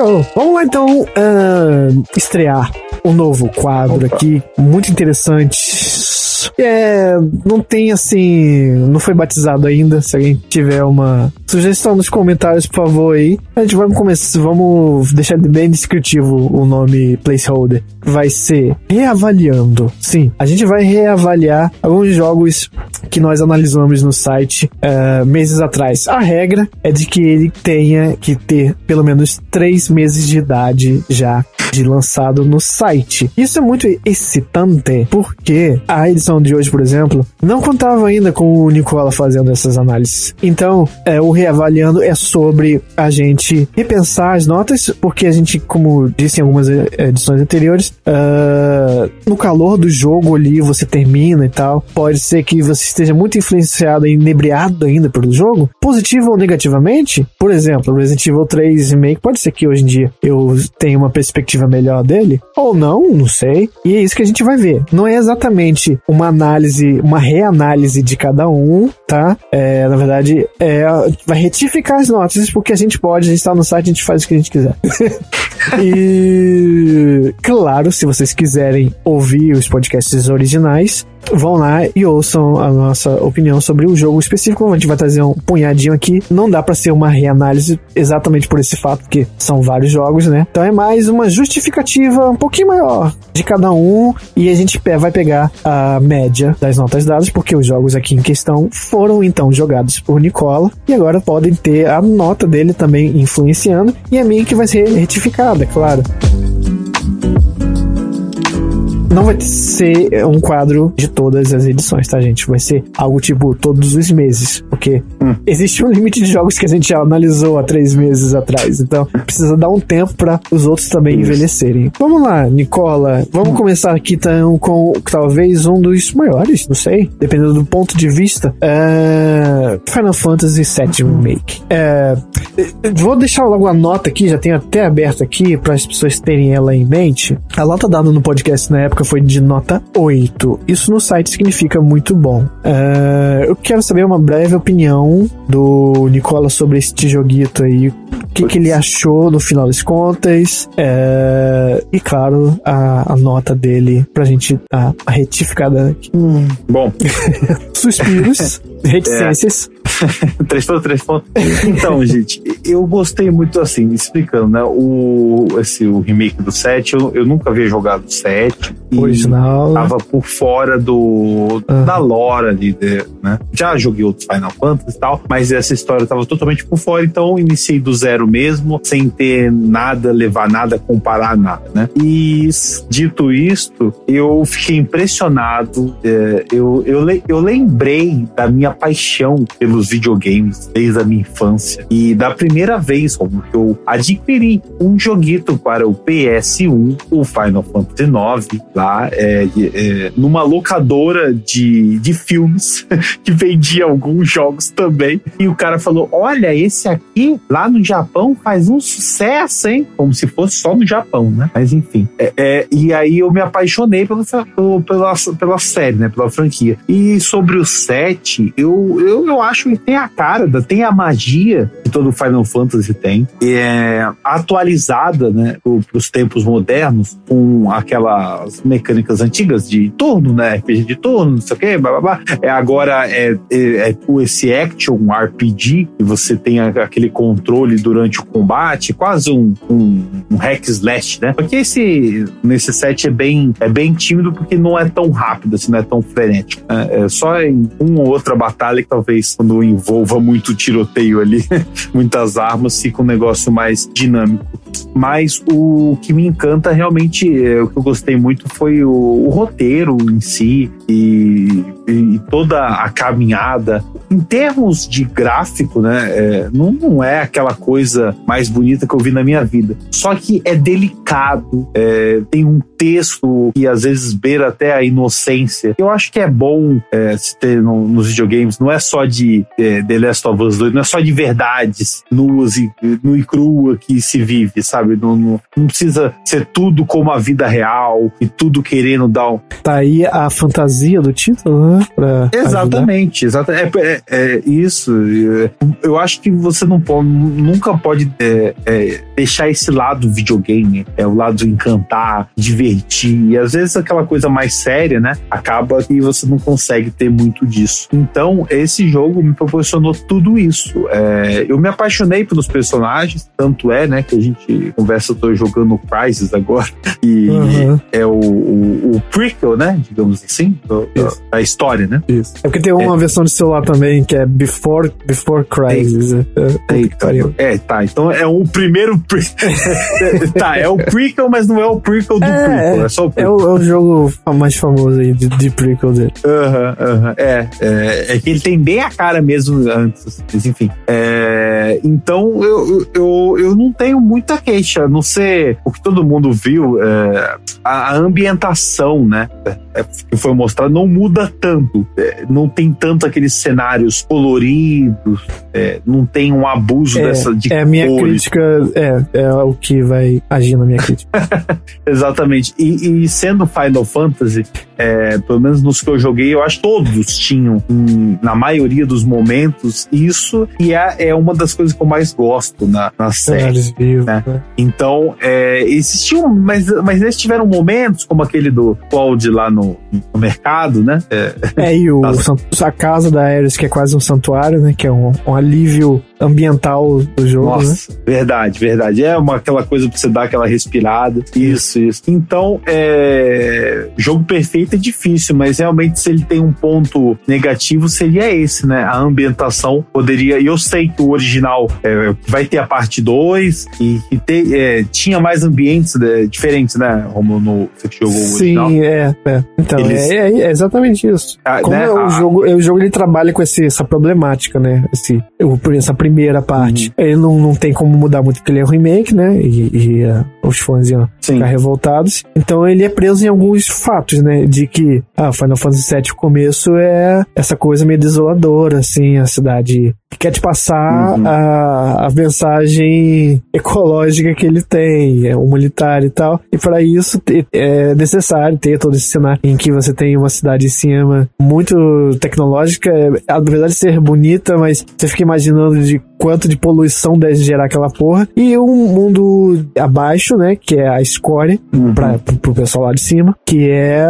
Show. Vamos lá então uh, estrear um novo quadro Opa. aqui, muito interessante. É, não tem assim, não foi batizado ainda. Se alguém tiver uma sugestão nos comentários, por favor aí. A gente vai começar, vamos deixar bem descritivo o nome placeholder. Vai ser reavaliando. Sim, a gente vai reavaliar alguns jogos que nós analisamos no site uh, meses atrás. A regra é de que ele tenha que ter pelo menos três meses de idade já de lançado no site. Isso é muito excitante porque a edição de hoje, por exemplo, não contava ainda com o Nicola fazendo essas análises. Então, é, o reavaliando é sobre a gente repensar as notas, porque a gente, como disse em algumas é, edições anteriores, uh, no calor do jogo ali você termina e tal. Pode ser que você esteja muito influenciado e inebriado ainda pelo jogo, positivo ou negativamente. Por exemplo, Resident Evil 3 Remake pode ser que hoje em dia eu tenha uma perspectiva melhor dele, ou não, não sei. E é isso que a gente vai ver. Não é exatamente uma análise, uma reanálise de cada um, tá? É, na verdade, é, vai retificar as notas, porque a gente pode, a gente tá no site, a gente faz o que a gente quiser. *laughs* e, claro, se vocês quiserem ouvir os podcasts originais, vão lá e ouçam a nossa opinião sobre o jogo específico. A gente vai trazer um punhadinho aqui. Não dá para ser uma reanálise exatamente por esse fato, que são vários jogos, né? Então é mais uma justificativa um pouquinho maior de cada um e a gente vai pegar a média das notas dadas, porque os jogos aqui em questão foram então jogados por Nicola e agora podem ter a nota dele também influenciando e a minha que vai ser retificada, é claro não vai ser um quadro de todas as edições, tá, gente? Vai ser algo tipo todos os meses, porque hum. existe um limite de jogos que a gente já analisou há três meses atrás, então precisa dar um tempo para os outros também Isso. envelhecerem. Vamos lá, Nicola, vamos hum. começar aqui então com talvez um dos maiores, não sei, dependendo do ponto de vista, é... Final Fantasy VII Remake. É... Vou deixar logo a nota aqui, já tenho até aberto aqui para as pessoas terem ela em mente. A nota dada no podcast na época foi de nota 8. Isso no site significa muito bom. Uh, eu quero saber uma breve opinião do Nicola sobre este joguito aí. O que, que ele achou no final das contas. Uh, e claro, a, a, nota dele pra gente a, a retificada. Hum. Bom. *laughs* Suspiros, reticências. É. *laughs* três pontos, três pontos. *laughs* Então, gente, eu gostei muito assim, explicando, né? O, esse, o remake do 7, eu, eu nunca havia jogado o 7. Original. Tava por fora do, uhum. da lore ali, né? Já joguei outros Final Fantasy e tal, mas essa história tava totalmente por fora, então iniciei do zero mesmo, sem ter nada, levar nada, comparar nada, né? E dito isto, eu fiquei impressionado, é, eu, eu, eu lembrei da minha paixão pelos videogames desde a minha infância. E da primeira vez como que eu adquiri um joguito para o PS1, o Final Fantasy IX, lá é, é, numa locadora de, de filmes *laughs* que vendia alguns jogos também. E o cara falou: Olha, esse aqui lá no Japão faz um sucesso, hein? Como se fosse só no Japão, né? Mas enfim. É, é e aí eu me apaixonei pela, pela, pela série, né? Pela franquia. E sobre o 7, eu, eu, eu acho que tem a cara, tem a magia que todo Final Fantasy tem. É atualizada, né? Para os tempos modernos, com aquelas mecânicas antigas de turno, né? RPG de turno, não sei o quê, blá, blá, blá. É, agora é, é, é esse action RPG, e você tem aquele controle durante o combate, quase um, um, um hack slash, né? Porque esse, nesse set é bem, é bem tímido porque não é tão rápido, assim, não é tão frenético. Né? É só em uma ou outra batalha que talvez quando envolva muito tiroteio ali, *laughs* muitas armas, fica um negócio mais dinâmico. Mas o que me encanta realmente, é, o que eu gostei muito foi o, o roteiro em si e, e, toda a caminhada. Em termos de gráfico, né, é, não, não é aquela coisa mais bonita que eu vi na minha vida. Só que é delicado, é, tem um texto que às vezes beira até a inocência. Eu acho que é bom é, se ter no, nos videogames, não é só de é, The Last of Us 2, não é só de verdades nuas e, nu e crua que se vive, sabe? Não, não, não, precisa ser tudo como a vida real e tudo querendo dar um. Tá aí a fantasia do título, né? Pra exatamente, exatamente. É, é, é, isso. Eu acho que você não pode, nunca pode é, é, deixar esse lado videogame, é o lado encantar, divertir. E às vezes aquela coisa mais séria, né? Acaba que você não consegue ter muito disso. Então, esse jogo me proporcionou tudo isso. É, eu me apaixonei pelos personagens, tanto é, né, que a gente conversa, eu tô jogando Crysis agora, e uhum. é o, o, o, prequel, né, digamos assim, do, da história, né? Isso. É porque tem uma é. versão de celular também que é Before, Before Crysis. É, é, é, tá, então é o primeiro pre... *laughs* tá, é o prequel, mas não é o prequel do é, prequel, é só o prequel. É o, é o jogo mais famoso aí de, de prequel dele. Aham, aham, é, é, é que ele tem bem a cara mesmo antes, mas enfim. É, então eu, eu, eu não tenho muita queixa, a não ser o que todo mundo viu, é, a, ambientação, né? É, que foi mostrado não muda tanto, é, não tem tanto aqueles cenários coloridos, é, não tem um abuso é, dessa de É a minha cores. crítica, é, é o que vai agir na minha crítica. *laughs* Exatamente. E, e, sendo Final Fantasy, é, pelo menos nos que eu joguei, eu acho que todos tinham, em, na maioria dos momentos, isso, e é, é uma das coisas que eu mais gosto na, na série. Vivos, né? né? Então, é, existiam, mas, mas eles tiveram momentos, como aquele do Cloud lá no, no mercado, né? É, é e o, *laughs* a casa da Ares, que é quase um santuário, né? Que é um, um alívio ambiental do jogo. Né? Nossa, né? verdade, verdade. É uma, aquela coisa pra você dar aquela respirada. Isso, isso. Então, é, jogo perfeito é difícil, mas realmente se ele tem um ponto negativo seria esse, né? A ambientação poderia. E eu sei que o original é, vai ter a parte 2 e, e ter, é, tinha mais ambientes né, diferentes, né? Como no você que jogou o original. Sim, é, é. Então, Eles... é, é, exatamente isso. Ah, Como né? o, jogo, o jogo ele trabalha com esse, essa problemática, né? Esse, essa primeira parte. Uhum. Ele não, não tem como mudar muito porque ele é um remake, né? E, e uh, os fãs iam Sim. ficar revoltados. Então ele é preso em alguns fatos, né? De que ah, Final Fantasy VII, o começo é essa coisa meio desoladora, assim, a cidade quer te passar uhum. a, a mensagem ecológica que ele tem, é humanitária e tal. E para isso é necessário ter todo esse cenário em que você tem uma cidade em cima muito tecnológica, apesar de ser bonita, mas você fica imaginando de quanto de poluição deve gerar aquela porra. E um mundo abaixo, né? Que é a escória, uhum. pra, pro pessoal lá de cima, que é,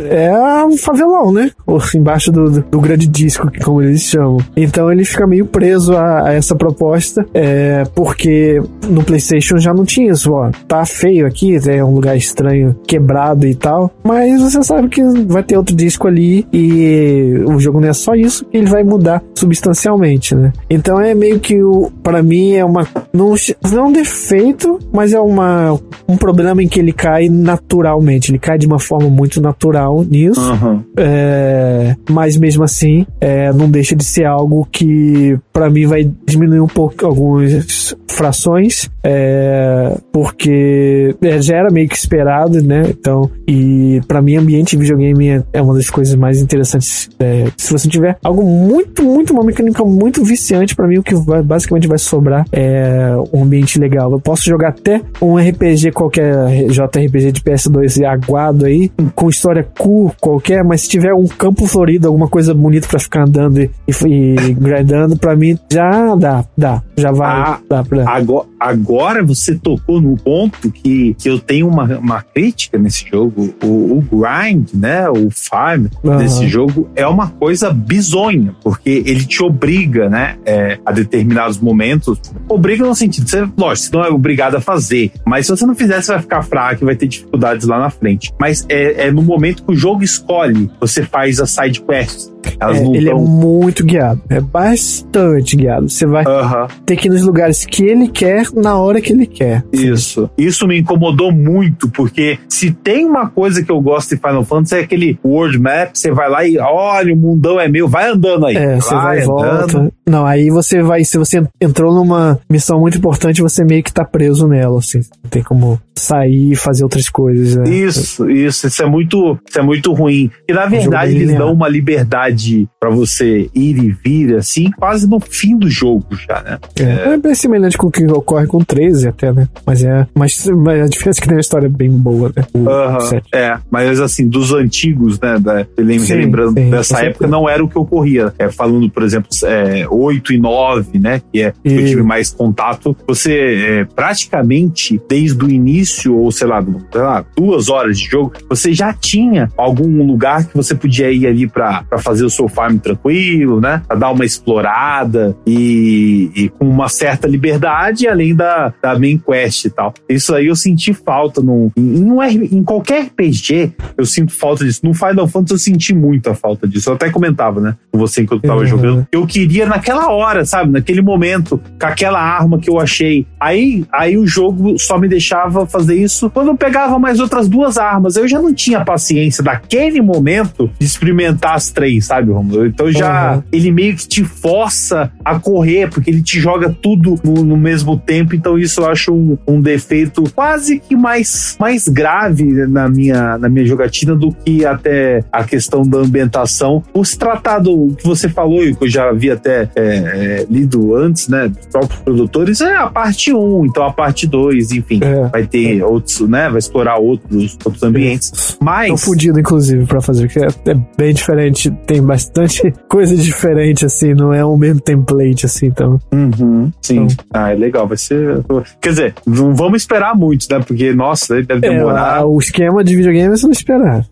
é um favelão, né? Ou embaixo do, do, do grande disco, como eles chamam. Então ele fica meio preso a, a essa proposta, é, porque no PlayStation já não tinha isso, ó. Tá feio aqui, é um lugar estranho, quebrado e tal, mas você sabe que vai ter outro disco ali e o jogo não é só isso, ele vai mudar substancialmente, né? Então é meio que o para mim é uma não, não é um defeito, mas é uma um problema em que ele cai naturalmente, ele cai de uma forma muito natural nisso, uhum. é, mas mesmo assim é, não deixa de ser algo que para mim vai diminuir um pouco algumas frações, é, porque é, já era meio que esperado, né? Então, e para mim, ambiente de videogame é, é, uma das coisas mais interessantes. É, se você tiver algo muito, muito, uma mecânica muito viciante, para mim, o que vai, basicamente vai sobrar é um ambiente legal. Eu posso jogar até um RPG qualquer, JRPG de PS2 aguado aí, com história cool qualquer, mas se tiver um campo florido, alguma coisa bonita para ficar andando e, e *laughs* grindando, para mim já dá, dá, já vai. Ah, dá pra... agora, agora você tocou no ponto que, que eu tenho uma, uma crítica nesse jogo. O, o grind, né? O farm uhum. desse jogo é uma coisa bizonha, porque ele te obriga, né? É, a determinados momentos. Obriga no sentido, você, lógico, você não é obrigado a fazer, mas se você não fizer, você vai ficar fraco e vai ter dificuldades lá na frente. Mas é, é no momento que o jogo escolhe, você faz as side quests. Elas É, ele é muito guiado. É bastante guiado. Você vai Aham. ter que ir nos lugares que ele quer, na hora que ele quer. Isso. Isso me incomodou muito, porque se tem uma coisa que eu gosto de Final Fantasy é aquele world map, você vai lá e olha, o mundão é meu, vai andando aí. É, você vai e andando. volta. Não, aí você vai, se você entrou numa missão muito importante, você meio que tá preso nela, assim. Não tem como sair e fazer outras coisas, né? Isso, isso, isso é muito, isso é muito ruim. E na jogo verdade eles dão uma liberdade pra você ir e vir assim, quase no fim do jogo já, né? É, é bem semelhante com o que ocorre com o 13 até, né? Mas é. Mas, mas a diferença é que tem uma história bem boa, né? O Aham, 7. É, mas assim, dos antigos, né? Da, lembrando dessa época, não era o que ocorria. É, falando, por exemplo, é, 8 e 9, né? Que é que eu tive mais contato. Você é, praticamente, desde o início, ou sei lá, sei lá, duas horas de jogo, você já tinha algum lugar que você podia ir ali pra, pra fazer o seu farm tranquilo, né? Pra dar uma explorada e, e com uma certa liberdade, além da, da main quest e tal. Isso aí eu senti falta no, em, R- em qualquer RPG, eu sinto falta disso. No Final Fantasy eu senti muita falta disso. Eu até comentava, né? Com você enquanto eu tava Uhum. jogando. Eu queria naquela hora, sabe? Naquele momento, com aquela arma que eu achei. Aí, aí o jogo só me deixava fazer isso quando eu pegava mais outras duas armas. Eu já não tinha paciência daquele momento de experimentar as três, sabe, Romulo? Então já Uhum. ele meio que te força a correr, porque ele te joga tudo no, no mesmo tempo. Então isso eu acho um, um defeito quase que mais, mais grave na minha, na minha jogatina do que até a questão da ambientação. Por se tratar do que você falou e que eu já havia até é, é, lido antes, né, dos próprios produtores, é a parte 1, então a parte 2, enfim. É. Vai ter outros, né? Vai explorar outros, outros ambientes. Mas. Tô fudido, inclusive, pra fazer, porque é, é bem diferente. Tem bastante *laughs* coisa diferente, assim, não é o mesmo template, assim, então. Uhum, sim. Então. Ah, é legal, vai ser. Quer dizer, não vamos esperar muito, né? Porque, nossa, deve demorar. É, o esquema de videogame é você não esperar.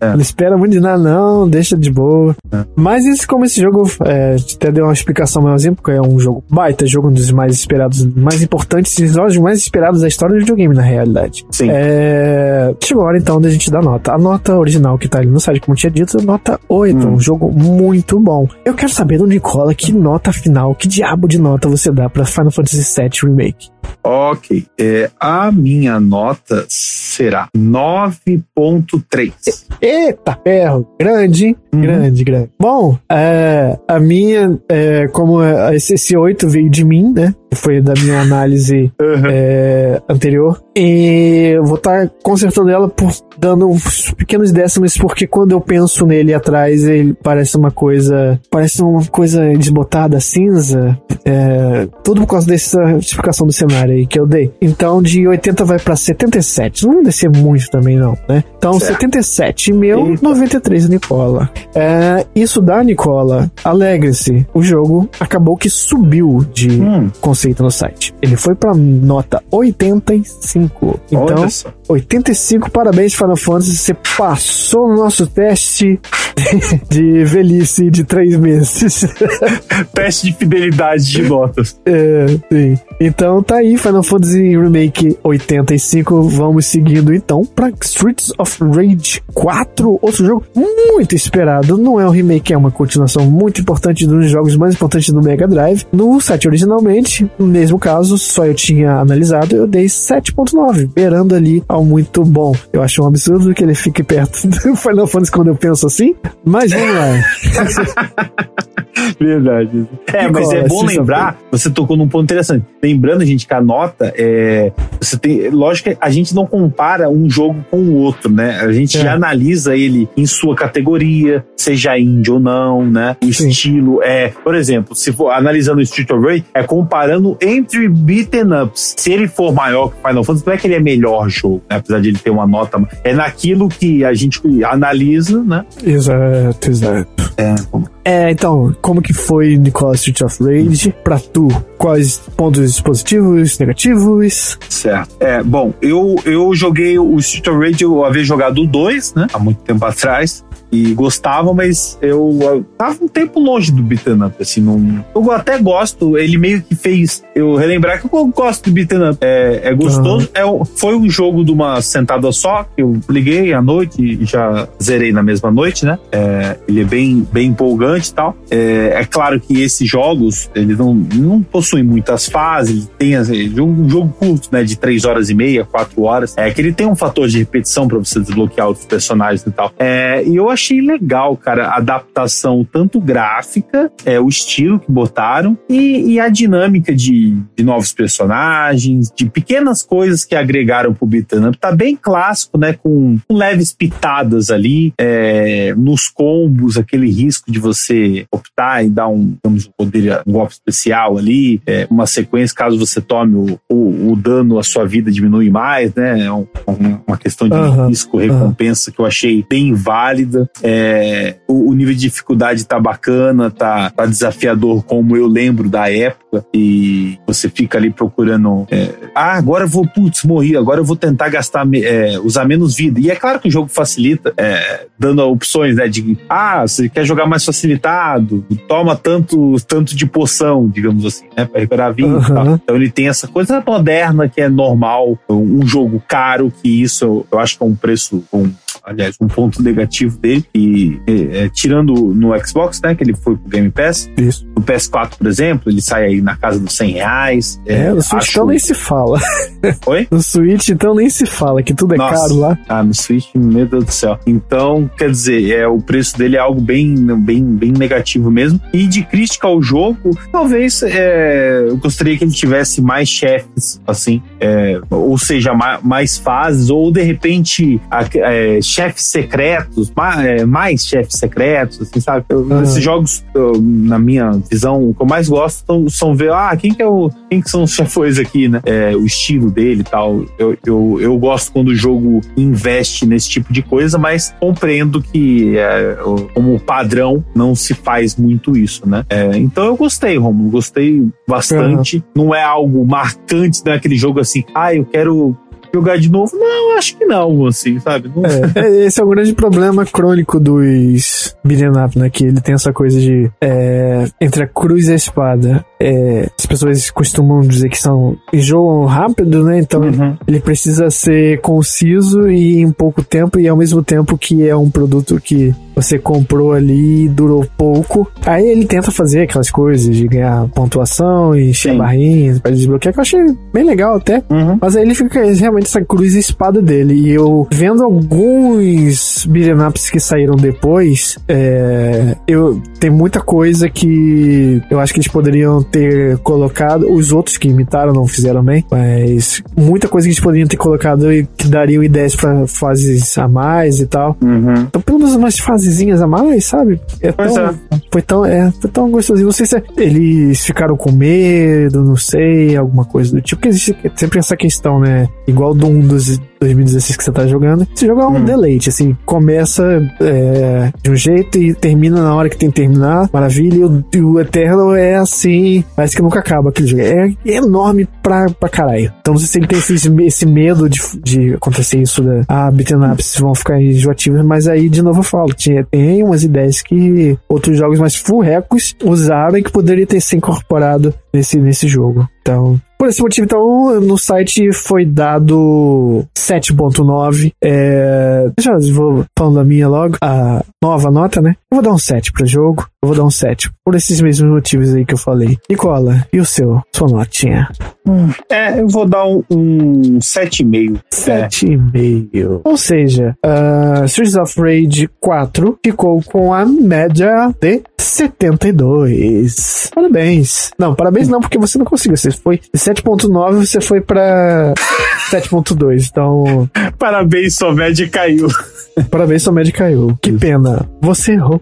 É. *laughs* Não espera muito de nada, não, deixa de boa. Mas esse, como esse jogo, é, até deu uma explicação maiorzinha, porque é um jogo baita, jogo um dos mais esperados, mais importantes, dos jogos mais esperados da história do videogame, na realidade. Sim. É, chegou a hora então da gente dar nota. A nota original que tá ali no site, como tinha dito, nota 8. Hum. Um jogo muito bom. Eu quero saber do Nicola que nota final, que diabo de nota você dá pra Final Fantasy VII Remake. Ok. É, a minha nota será 9.3. Eita, ferro. Grande, hein? Uhum. Grande, grande. Bom, é, a minha, é, como é, esse, esse 8 veio de mim, né? Foi da minha análise *laughs* Uhum. é, anterior. E eu vou estar consertando ela por dando uns pequenos décimos, porque quando eu penso nele atrás, ele parece uma coisa. Parece uma coisa desbotada, cinza. É, tudo por causa dessa explicação do cenário aí que eu dei. Então, de 80 vai pra 77. Não vai descer muito também, não, né? Então, Certo. 77 meu, Eita. 93 Nicola. É, isso dá, Nicola, alegre-se. O jogo acabou que subiu de Hum, conceito no site. Ele foi pra nota 85. Então, olha só. 85, parabéns, Final Fantasy. Você passou no nosso teste *laughs* de velhice de três meses. *laughs* Teste de fidelidade de notas. É, sim. Então tá aí, Final Fantasy Remake 85. Vamos seguindo então pra Streets of Rage 4, outro jogo muito esperado. Não é um remake, é uma continuação muito importante de um dos jogos mais importantes do Mega Drive. No site originalmente, no mesmo caso, só eu tinha analisado, eu dei 7.9, beirando ali ao muito bom. Eu acho um absurdo que ele fique perto *laughs* do Final Fantasy quando eu penso assim, mas vamos lá. *laughs* Verdade. É, E mas é é bom lembrar, você tocou num ponto interessante. Lembrando, gente, que a nota é. Você tem. Lógico que a gente não compara um jogo com o outro, né? A gente É. já analisa ele em sua categoria, seja indie ou não, né? O Sim. estilo é. Por exemplo, se for analisando o Street of Rage, é comparando entre beaten ups. Se ele for maior que o Final Fantasy, não é que ele é melhor jogo, né? Apesar de ele ter uma nota. É naquilo que a gente analisa, né? Exato, exato. É, É, então, como que foi Nicolas Street of Rage pra tu? Quais pontos positivos, negativos? Certo. É, bom, eu, eu joguei o Street of Rage, eu havia jogado o 2, né? Há muito tempo atrás. E gostava, mas eu, eu tava um tempo longe do beat'em up, assim, não, eu até gosto, ele meio que fez eu relembrar que eu gosto de beat'em up, é, é gostoso, uhum. é, foi um jogo de uma sentada só, que eu liguei à noite e já zerei na mesma noite, né, é, ele é bem, bem empolgante e tal, é, é claro que esses jogos, eles não, não possuem muitas fases, tem assim, um jogo curto, né, de três horas e meia, quatro horas, é que ele tem um fator de repetição para você desbloquear outros personagens e tal, é, e eu achei legal, cara, a adaptação tanto gráfica, é, o estilo que botaram e, e a dinâmica de, de, novos personagens, de pequenas coisas que agregaram pro beat'em up. Tá bem clássico, né? Com, com leves pitadas ali, é, nos combos, aquele risco de você optar e dar um, digamos, um poder, um golpe especial ali, é, uma sequência, caso você tome o, o, o, dano, a sua vida diminui mais, né? É um, uma questão de uhum, risco-recompensa uhum. que eu achei bem válida. É, o, o, nível de dificuldade tá bacana, tá, tá desafiador, como eu lembro da época, e você fica ali procurando. É, ah, agora eu vou, putz, morri, agora eu vou tentar gastar, é, usar menos vida. E é claro que o jogo facilita, é, dando opções, né? De ah, você quer jogar mais facilitado, toma tanto, tanto de poção, digamos assim, né? Pra recuperar vida uhum. e tal. Então ele tem essa coisa moderna que é normal, um jogo caro, que isso eu acho que é um preço, um aliás, um ponto negativo dele, e é, é, tirando no Xbox, né, que ele foi pro Game Pass. Isso. No PS4, por exemplo, ele sai aí na casa dos 100 reais. É, é no Switch acho... então nem se fala. *laughs* Oi? No Switch então nem se fala, que tudo é Nossa. caro lá. Ah, no Switch, meu Deus do céu. Então, quer dizer, é, o preço dele é algo bem, bem, bem negativo mesmo. E de crítica ao jogo, talvez é, eu gostaria que ele tivesse mais chefes, assim, é, ou seja, mais, mais fases, ou de repente a, é, chefes secretos, mais, é, mais chefes secretos, assim, sabe? uhum. Esses jogos, eu, na minha visão, o que eu mais gosto são, são ver, ah, quem que é o. Quem que são os *laughs* chefões aqui, né? É, o estilo dele e tal. Eu, eu, eu gosto quando o jogo investe nesse tipo de coisa, mas compreendo que, é, como padrão, não se faz muito isso, né? É, então eu gostei, Romulo, gostei bastante. Uhum. Não é algo marcante daquele jogo assim, ah, eu quero jogar de novo? Não, acho que não, assim, sabe? Não... É, esse é o grande problema crônico dos beat'em up, né? Que ele tem essa coisa de é, entre a cruz e a espada. É, as pessoas costumam dizer que são enjoam rápido, né? Então uhum. ele precisa ser conciso e em pouco tempo e ao mesmo tempo que é um produto que você comprou ali e durou pouco. Aí ele tenta fazer aquelas coisas de ganhar pontuação e encher barrinhas para desbloquear, que eu achei bem legal até. Uhum. Mas aí ele fica realmente essa cruz e espada dele. E eu, vendo alguns beat'em ups que saíram depois, é, eu tem muita coisa que eu acho que eles poderiam ter colocado. Os outros que imitaram não fizeram bem, mas muita coisa que eles poderiam ter colocado e que dariam ideias para fases a mais e tal. Uhum. Então, pelo menos umas fasezinhas a mais, sabe? É tão, é. Foi tão, é, foi tão gostosinho. Não sei se eles ficaram com medo, não sei, alguma coisa do tipo. Porque existe sempre essa questão, né? Igual do um dos 2016 que você tá jogando. Esse jogo é um hum. deleite, assim, começa é, de um jeito e termina na hora que tem que terminar, maravilha, e o, e o Eternal é assim, parece que nunca acaba aquele jogo. É, é enorme pra, pra caralho. Então você sempre tem esse, esse medo de, de acontecer isso, da, ah, beat'em ups vão ficar enjoativos, mas aí, de novo eu falo, tinha, tem umas ideias que outros jogos mais furrecos usaram e que poderia ter se incorporado nesse, nesse jogo. Então, por esse motivo, então, no site foi dado 7.9. É... Já vou falando da minha logo. A nova nota, né? Eu vou dar um 7 pro jogo. Eu vou dar um 7. Por esses mesmos motivos aí que eu falei. Nicola, e o seu? Sua notinha? Hum, é, eu vou dar um, um 7,5. 7,5. É. Ou seja, uh, Streets of Rage 4 ficou com a média de 72. Parabéns. Não, parabéns não, porque você não conseguiu. Você foi de 7.9, você foi pra 7.2. Então. *laughs* Parabéns, sua média caiu. Parabéns, sua média caiu. Que pena. Você errou.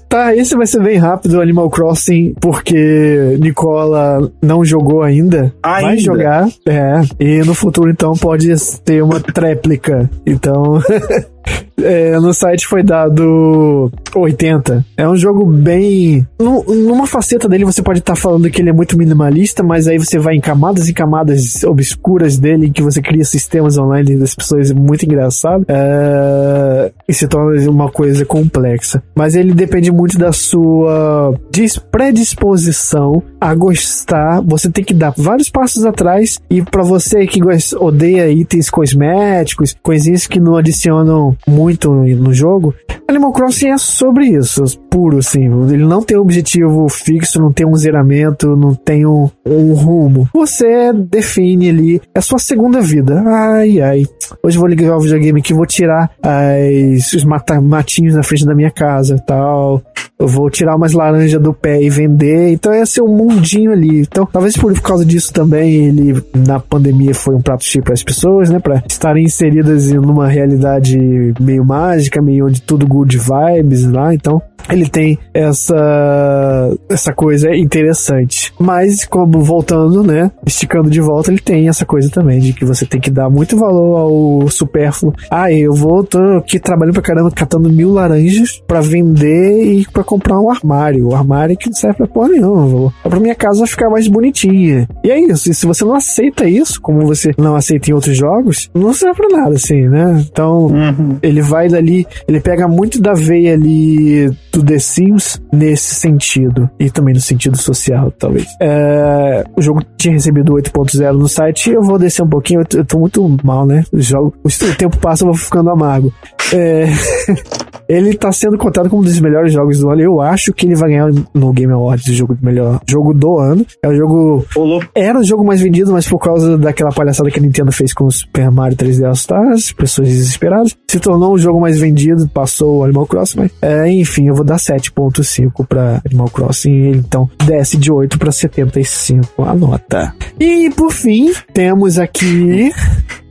tá, esse vai ser bem rápido, Animal Crossing, porque Nicola não jogou ainda. ainda. Vai jogar. É. E no futuro, então, pode ter uma tréplica. Então. *laughs* é, no site foi dado 80. É um jogo bem. Numa faceta dele você pode estar tá falando que ele é muito minimalista, mas aí você vai em camadas e camadas obscuras dele que você cria sistemas online das pessoas muito engraçado. É, e se torna uma coisa complexa. Mas ele depende muito da sua predisposição a gostar. Você tem que dar vários passos atrás e para você que odeia itens cosméticos, coisinhas que não adicionam muito no jogo, Animal Crossing é sobre isso, puro assim. Ele não tem um objetivo fixo, não tem um zeramento, não tem um, um rumo. Você define ali, a sua segunda vida. Ai, ai. Hoje vou ligar o videogame aqui, vou tirar as, os matinhos na frente da minha casa tal eu vou tirar umas laranjas do pé e vender. Então é ser um mundinho ali. Então, talvez por causa disso também, ele na pandemia foi um prato cheio para as pessoas, né? Para estarem inseridas em uma realidade meio mágica, meio onde tudo good vibes lá. Então, ele tem essa essa coisa interessante. Mas como voltando, né, esticando de volta, ele tem essa coisa também de que você tem que dar muito valor ao supérfluo. Ah, eu vou tô aqui trabalhando pra caramba catando mil laranjas para vender e para comprar um armário. O armário que não serve pra porra nenhuma. Vou pra minha casa ficar mais bonitinha. E é isso. E se você não aceita isso, como você não aceita em outros jogos, não serve pra nada, assim, né? Então, uhum. ele vai dali, ele pega muito da veia ali do The Sims nesse sentido. E também no sentido social, talvez. É, o jogo tinha recebido 8.0 no site. Eu vou descer um pouquinho. Eu tô, eu tô muito mal, né? O, jogo, o tempo passa, eu vou ficando amargo. É. *laughs* ele tá sendo contado como um dos melhores jogos do ano. Eu acho que ele vai ganhar no Game Awards o jogo melhor jogo do ano. É o jogo. Olô. Era o jogo mais vendido, mas por causa daquela palhaçada que a Nintendo fez com o Super Mario 3D All Stars, pessoas desesperadas, se tornou o jogo mais vendido, passou o Animal Crossing. Mas, é, enfim, eu vou dar 7.5 para Animal Crossing. Então desce de 8 para 75 a nota. E por fim, temos aqui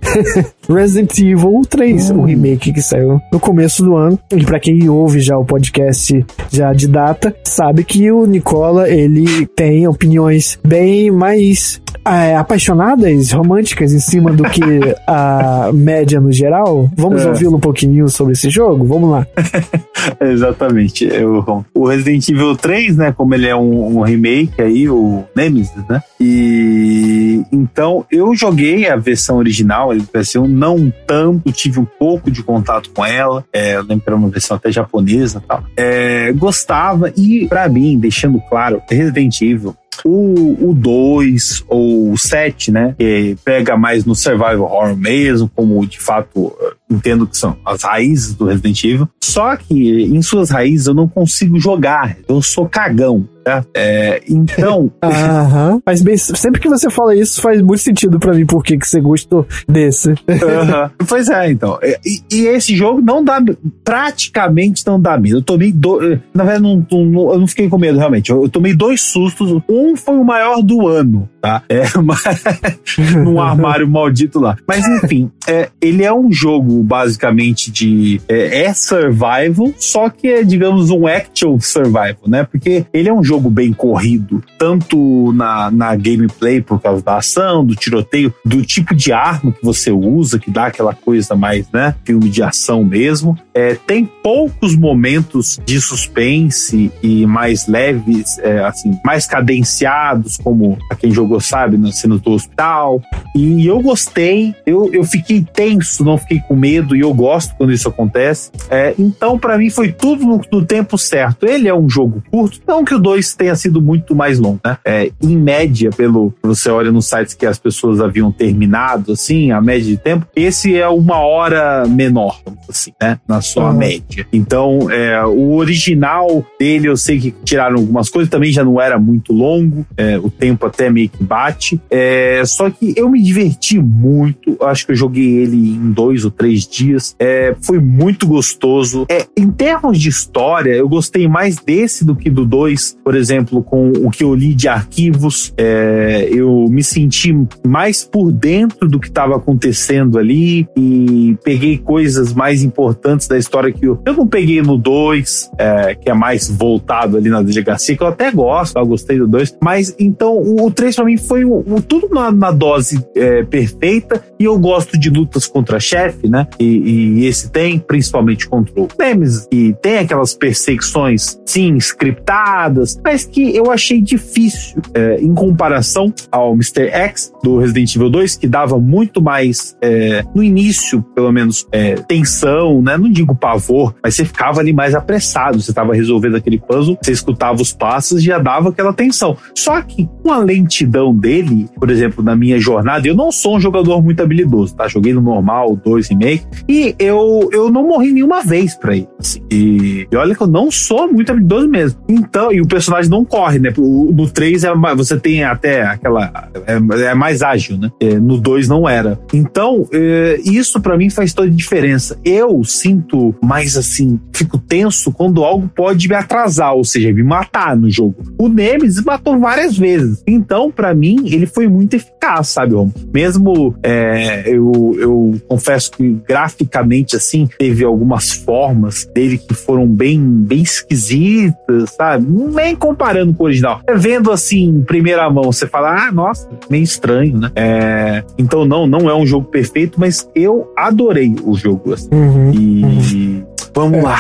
*laughs* Resident Evil 3, o um remake que saiu no começo do ano. E para quem ouve já o podcast já de data, sabe que o Nicola, ele tem opiniões bem mais é, apaixonadas, românticas em cima do que *laughs* a média no geral. Vamos é. ouvi-lo um pouquinho sobre esse jogo? Vamos lá. *laughs* Exatamente. Eu, o Resident Evil 3, né, como ele é um, um remake aí, o Nemesis, né? E então eu joguei a versão original, ele pareceu não tanto, tive um pouco de contato com ela. É, lembro uma versão até japonesa e tal. É, gostava e, para mim, deixando claro, Resident Evil o 2 ou o 7, né? Que pega mais no survival horror mesmo, como de fato entendo que são as raízes do Resident Evil. Só que em suas raízes eu não consigo jogar. Eu sou cagão. Né? É, então. *laughs* Aham. Mas bem, sempre que você fala isso, faz muito sentido para mim por que você gostou desse. Pois é, então. E, e, esse jogo não dá. Praticamente não dá medo. Eu tomei. Do, na verdade, não, não, eu não fiquei com medo, realmente. Eu, eu, tomei dois sustos. Um foi o maior do ano, tá? É, *laughs* num armário maldito lá. Mas enfim, é, ele é um jogo basicamente de. É, é survival, só que é, digamos, um actual survival, né? Porque ele é um jogo bem corrido, tanto na, na gameplay, por causa da ação, do tiroteio, do tipo de arma que você usa, que dá aquela coisa mais, né? Filme de ação mesmo. É, tem poucos momentos de suspense e mais leves, é, assim, mais cadenciados, como a quem sabe, nas cenas do hospital. E eu gostei, eu, eu fiquei tenso, não fiquei com medo, e eu gosto quando isso acontece. É, então, para mim, foi tudo no, no tempo certo. Ele é um jogo curto, não que o 2 2 tenha sido muito mais longo, né? É, em média, pelo você olha nos sites que as pessoas haviam terminado, assim, a média de tempo, esse é uma hora menor, assim, né? Na sua uhum. média. Então, é, o original dele, eu sei que tiraram algumas coisas, também já não era muito longo, é, o tempo até meio que bate. É, só que eu me diverti muito, acho que eu joguei ele em dois ou três dias. É, foi muito gostoso. É, em termos de história, eu gostei mais desse do que do dois por exemplo, com o que eu li de arquivos, é, eu me senti mais por dentro do que estava acontecendo ali e peguei coisas mais importantes da história que eu, eu não peguei no 2, é, que é mais voltado ali na delegacia, que eu até gosto, eu gostei do 2. Mas então o 3 para mim foi o, o tudo na, na dose é, perfeita. E eu gosto de lutas contra chefe, né? E, e, esse tem, principalmente contra o Nemesis. E tem aquelas perseguições, sim, scriptadas, mas que eu achei difícil é, em comparação ao Mr. X do Resident Evil 2, que dava muito mais, é, no início, pelo menos, é, tensão, né? Não digo pavor, mas você ficava ali mais apressado. Você estava resolvendo aquele puzzle, você escutava os passos e já dava aquela tensão. Só que com a lentidão dele, por exemplo, na minha jornada, eu não sou um jogador muito habilidoso, tá? Joguei no normal, dois e meio, e eu, eu não morri nenhuma vez pra ele. Assim. E, e, olha que eu não sou muito habilidoso mesmo. Então, e o personagem não corre, né? No 3 é, você tem até aquela. É, é mais ágil, né? É, no 2 não era. Então, é, isso para mim faz toda a diferença. Eu sinto mais assim, fico tenso quando algo pode me atrasar, ou seja, me matar no jogo. O Nemesis matou várias vezes. Então, para mim, ele foi muito eficaz, sabe, Romo? Mesmo é, eu, eu confesso que graficamente, assim, teve algumas formas dele que foram bem, bem esquisitas, sabe? Nem comparando com o original. É vendo assim, em primeira mão, você fala, ah, nossa, meio estranho, né? É, então, não, não é um jogo perfeito, mas eu adorei o jogo. Assim. Uhum, e uhum. vamos é. lá.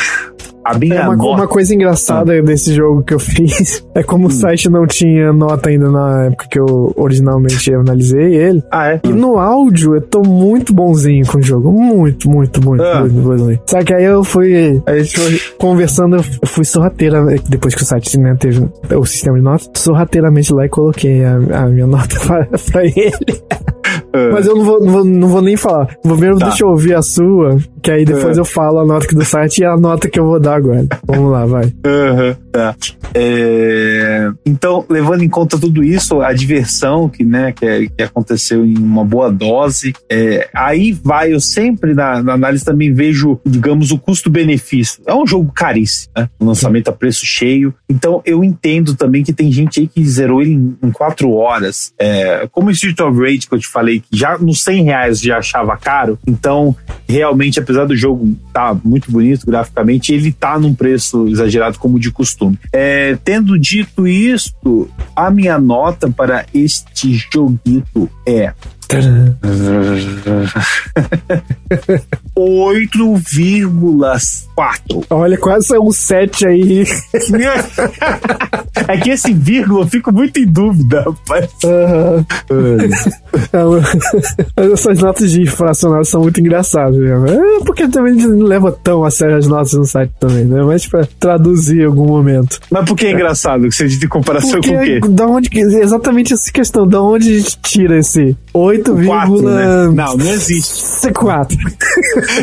A minha é uma, nota... uma coisa engraçada ah. desse jogo que eu *laughs* fiz é como hum. o site não tinha nota ainda na época que eu originalmente analisei ele. Ah, é? E no áudio eu tô muito bonzinho com o jogo. Muito, muito, muito, ah. muito bonzinho. Só que aí eu fui. A gente foi conversando, eu fui sorrateira, depois que o site né, teve o sistema de notas, sorrateiramente lá e coloquei a, a minha *laughs* nota pra, pra ele. Uh. Mas eu não vou, não vou, não vou nem falar. Primeiro tá. deixa eu ouvir a sua, que aí depois uh. eu falo a nota do site e a nota que eu vou dar agora. Vamos lá, vai. Uhum, tá. É... Então, levando em conta tudo isso, a diversão que, né, que, é, que aconteceu em uma boa dose, é... aí vai, eu sempre na, na, análise também vejo, digamos, o custo-benefício. É um jogo caríssimo, né? Um lançamento a preço cheio. Então, eu entendo também que tem gente aí que zerou ele em, em quatro horas. É... Como o Street of Rage que eu te falei, que já nos 100 reais já achava caro. Então, realmente, apesar do jogo estar tá muito bonito graficamente, ele tá num preço exagerado como de costume. É, tendo dito isto, a minha nota para este joguito é 8,4. Olha, quase é um 7 aí. é que esse vírgula eu fico muito em dúvida, rapaz. Uhum. Essas notas de fracionário são muito engraçadas, né? É porque também não leva tão a sério as notas no site também, né? Mas pra traduzir em algum momento. Mas por que é engraçado? Que você diz de comparação porque, com o quê? Da onde, exatamente essa questão. Da onde a gente tira esse 8, 4, né? Não, não existe. C4.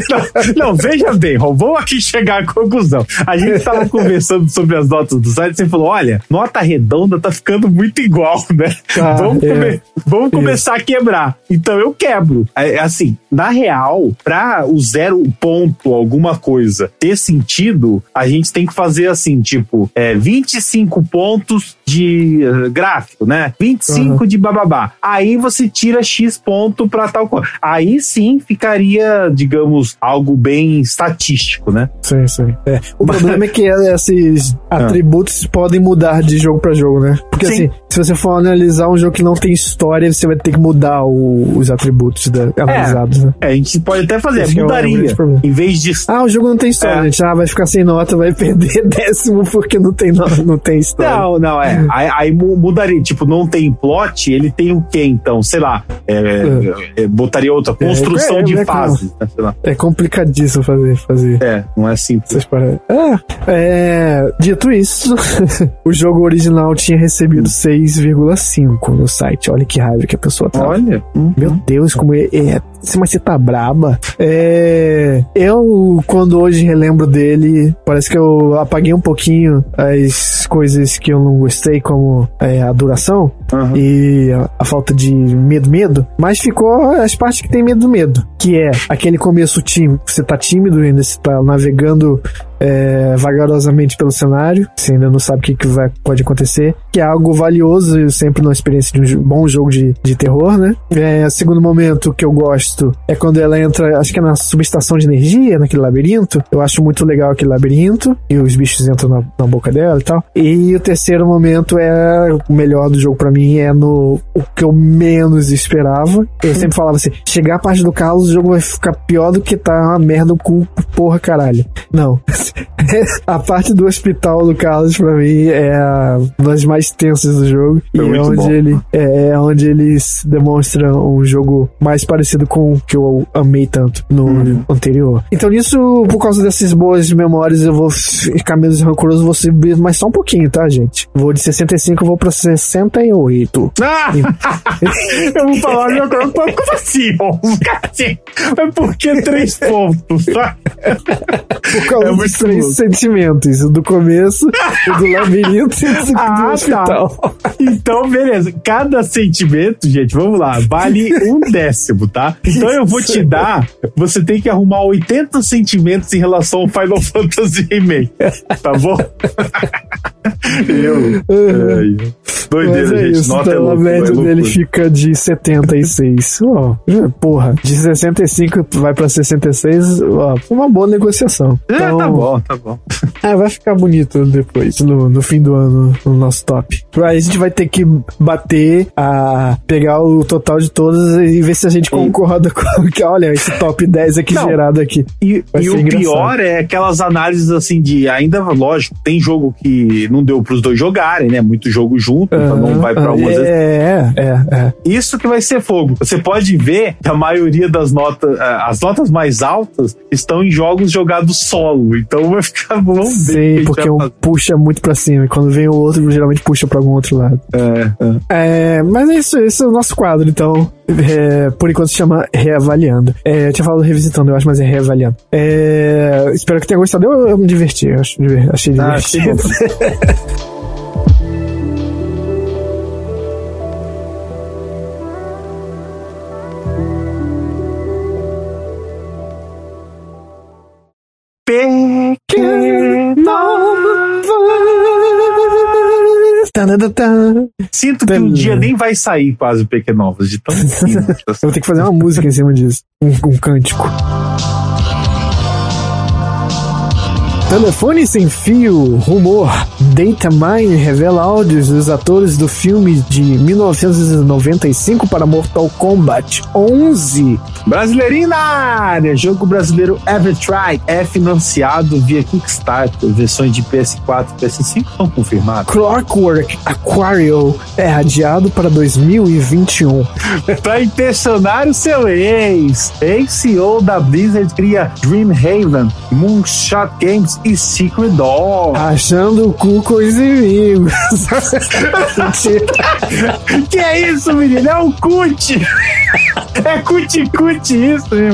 *laughs* não, não, veja bem, vamos aqui chegar à conclusão. A gente estava *laughs* conversando sobre as notas do site e você falou: olha, nota redonda tá ficando muito igual, né? Ah, vamos, é. come vamos começar a quebrar. Então eu quebro. É, assim, na real, para o zero ponto alguma coisa ter sentido, a gente tem que fazer assim, tipo, é, 25 pontos de uh, gráfico, né? 25 uhum. de bababá. Aí você tira X ponto para tal coisa. Aí sim ficaria, digamos, algo bem estatístico, né? Sim, sim. É. O problema é que esses *laughs* ah. atributos ah. podem mudar de jogo para jogo, né? Porque sim. assim, se você for analisar um jogo que não tem história, você vai ter que mudar o, os atributos da, analisados, é. né? É, a gente pode até fazer, Esse mudaria. É em vez de. Ah, o jogo não tem história, é. gente. Ah, vai ficar sem nota, vai perder *laughs* décimo porque não tem, nota, não tem história. Não, não, é. Aí, aí, mudaria. Tipo, não tem plot, ele tem o quê, então? Sei lá. É, é. é botaria outra. É, construção de fases. Né, é complicadíssimo fazer. fazer. É, não é simples. Ah, é, dito isso, *laughs* o jogo original tinha recebido 6,5 no site. Olha que raiva que a pessoa tá. Olha. Uhum. Meu Deus, como é. é mas você tá braba. É, eu, quando hoje relembro dele, parece que eu apaguei um pouquinho as coisas que eu não gostei, como é, a duração uhum. e a, a, falta de medo, medo. Mas ficou as partes que tem medo, medo. Que é aquele começo tímido. Você tá tímido ainda, você tá navegando é, vagarosamente pelo cenário, você ainda não sabe o que, que vai, pode acontecer, que é algo valioso sempre numa experiência de um bom jogo de, de terror, né? É, segundo momento que eu gosto é quando ela entra, acho que é na subestação de energia, naquele labirinto. Eu acho muito legal aquele labirinto e os bichos entram na, na boca dela e tal. E o terceiro momento é o melhor do jogo para mim, é no o que eu menos esperava. Eu sempre falava assim: chegar a parte do Carlos, o jogo vai ficar pior do que tá uma merda no cu, porra caralho. Não. *laughs* a parte do hospital do Carlos, pra mim, é uma das mais tensas do jogo. e é onde, bom. ele, é, é onde eles demonstram um jogo mais parecido com o que eu amei tanto no uhum. anterior. Então, nisso, por causa dessas boas memórias, eu vou ficar menos rancoroso, vou subir mais só um pouquinho, tá, gente? Vou de 65, eu vou pra 68. Ah! *laughs* eu vou falar meu corpo, como assim? assim? É *laughs* porque três pontos, tá? Por causa é dos três sentimentos: o do começo, o *laughs* do labirinto e o do ah, tá. hospital. Tá. Então, beleza. Cada sentimento, gente, vamos lá, vale um *laughs* décimo, tá? Então eu vou te dar. Você tem que arrumar 80 sentimentos em relação ao Final *laughs* Fantasy Remake. Tá bom? Eu. É, doideira, é gente. Isso, Nota então, é louco, a média é dele fica de 76. oh, porra, de 65 vai pra 66, ó, uma boa negociação. É, tá então, tá bom, tá bom. É, vai ficar bonito depois, no, no fim do ano, no nosso top. Aí a gente vai ter que bater, a pegar o total de todas e ver se a gente concorda com que, olha, esse top 10 aqui Não, gerado aqui. E, e o engraçado. pior é aquelas análises assim de, ainda, lógico, tem jogo que não deu pros dois jogarem, né? Muito jogo junto, então não vai pra algumas é, é, é, é. Isso que vai ser fogo. Você pode ver que a maioria das notas, eh, as notas mais altas estão em jogos jogados solo, então vai ficar bom. Sim, porque um puxa muito pra cima, e quando vem o outro, geralmente puxa pra algum outro lado. É, é. é mas é isso, esse é o nosso quadro, então. É, por enquanto se chama Reavaliando. É, eu tinha falado revisitando, eu acho, mas é Reavaliando. É, espero que tenha gostado. Eu, eu me diverti, eu acho, achei divertido. Ah, *laughs* Sinto que um dia nem vai sair quase o Pequenovas, de tão. Eu *laughs* vou ter que fazer uma música em cima disso. Um, um cântico. Telefone sem fio, rumor. Datamine revela áudios dos atores do filme de 1995 para Mortal Kombat 11. Brasileirinho na área! Jogo brasileiro Evertry é financiado via Kickstarter. Versões de PS4 e PS5 estão confirmadas. Clockwork Aquario é adiado para 2021. *laughs* para impressionar o seu ex, ex-CEO da Blizzard cria Dreamhaven, Moonshot Games e Secret Door. Achando o cu com os inimigos. *laughs* que é isso, menino? É o cut. É cut-cut isso, meu.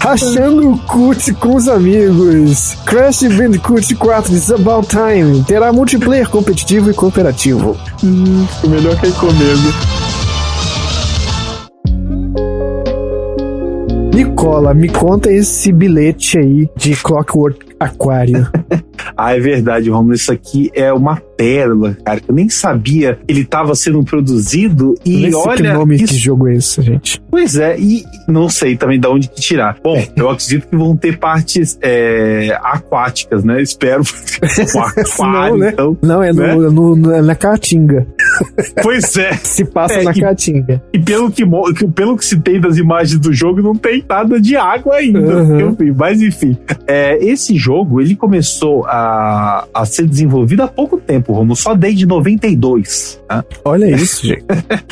Rachando o cut com os amigos. Crash Bandicoot 4 It's About Time terá multiplayer competitivo e cooperativo. Hum, melhor que encomenda. Nicola, me conta esse bilhete aí de Clockwork Aquário. *laughs* ah, é verdade, Romulo. Isso aqui é uma pérola, cara. Eu nem sabia que ele estava sendo produzido. E olha. Que nome isso... que jogo é esse, gente? Pois é, e não sei também de onde que tirar. Bom, eu acredito que vão ter partes é, aquáticas, né? Espero. *laughs* Aquário, não, né? então. Não, é, né? no, no, no, é na Caatinga. Pois é. Se passa é, na Caatinga. E pelo que, pelo que se tem das imagens do jogo, não tem nada de água ainda. Uhum. Mas enfim, é, esse jogo ele começou a, a ser desenvolvido há pouco tempo, Romulo, só desde 92. Né? Olha isso, gente.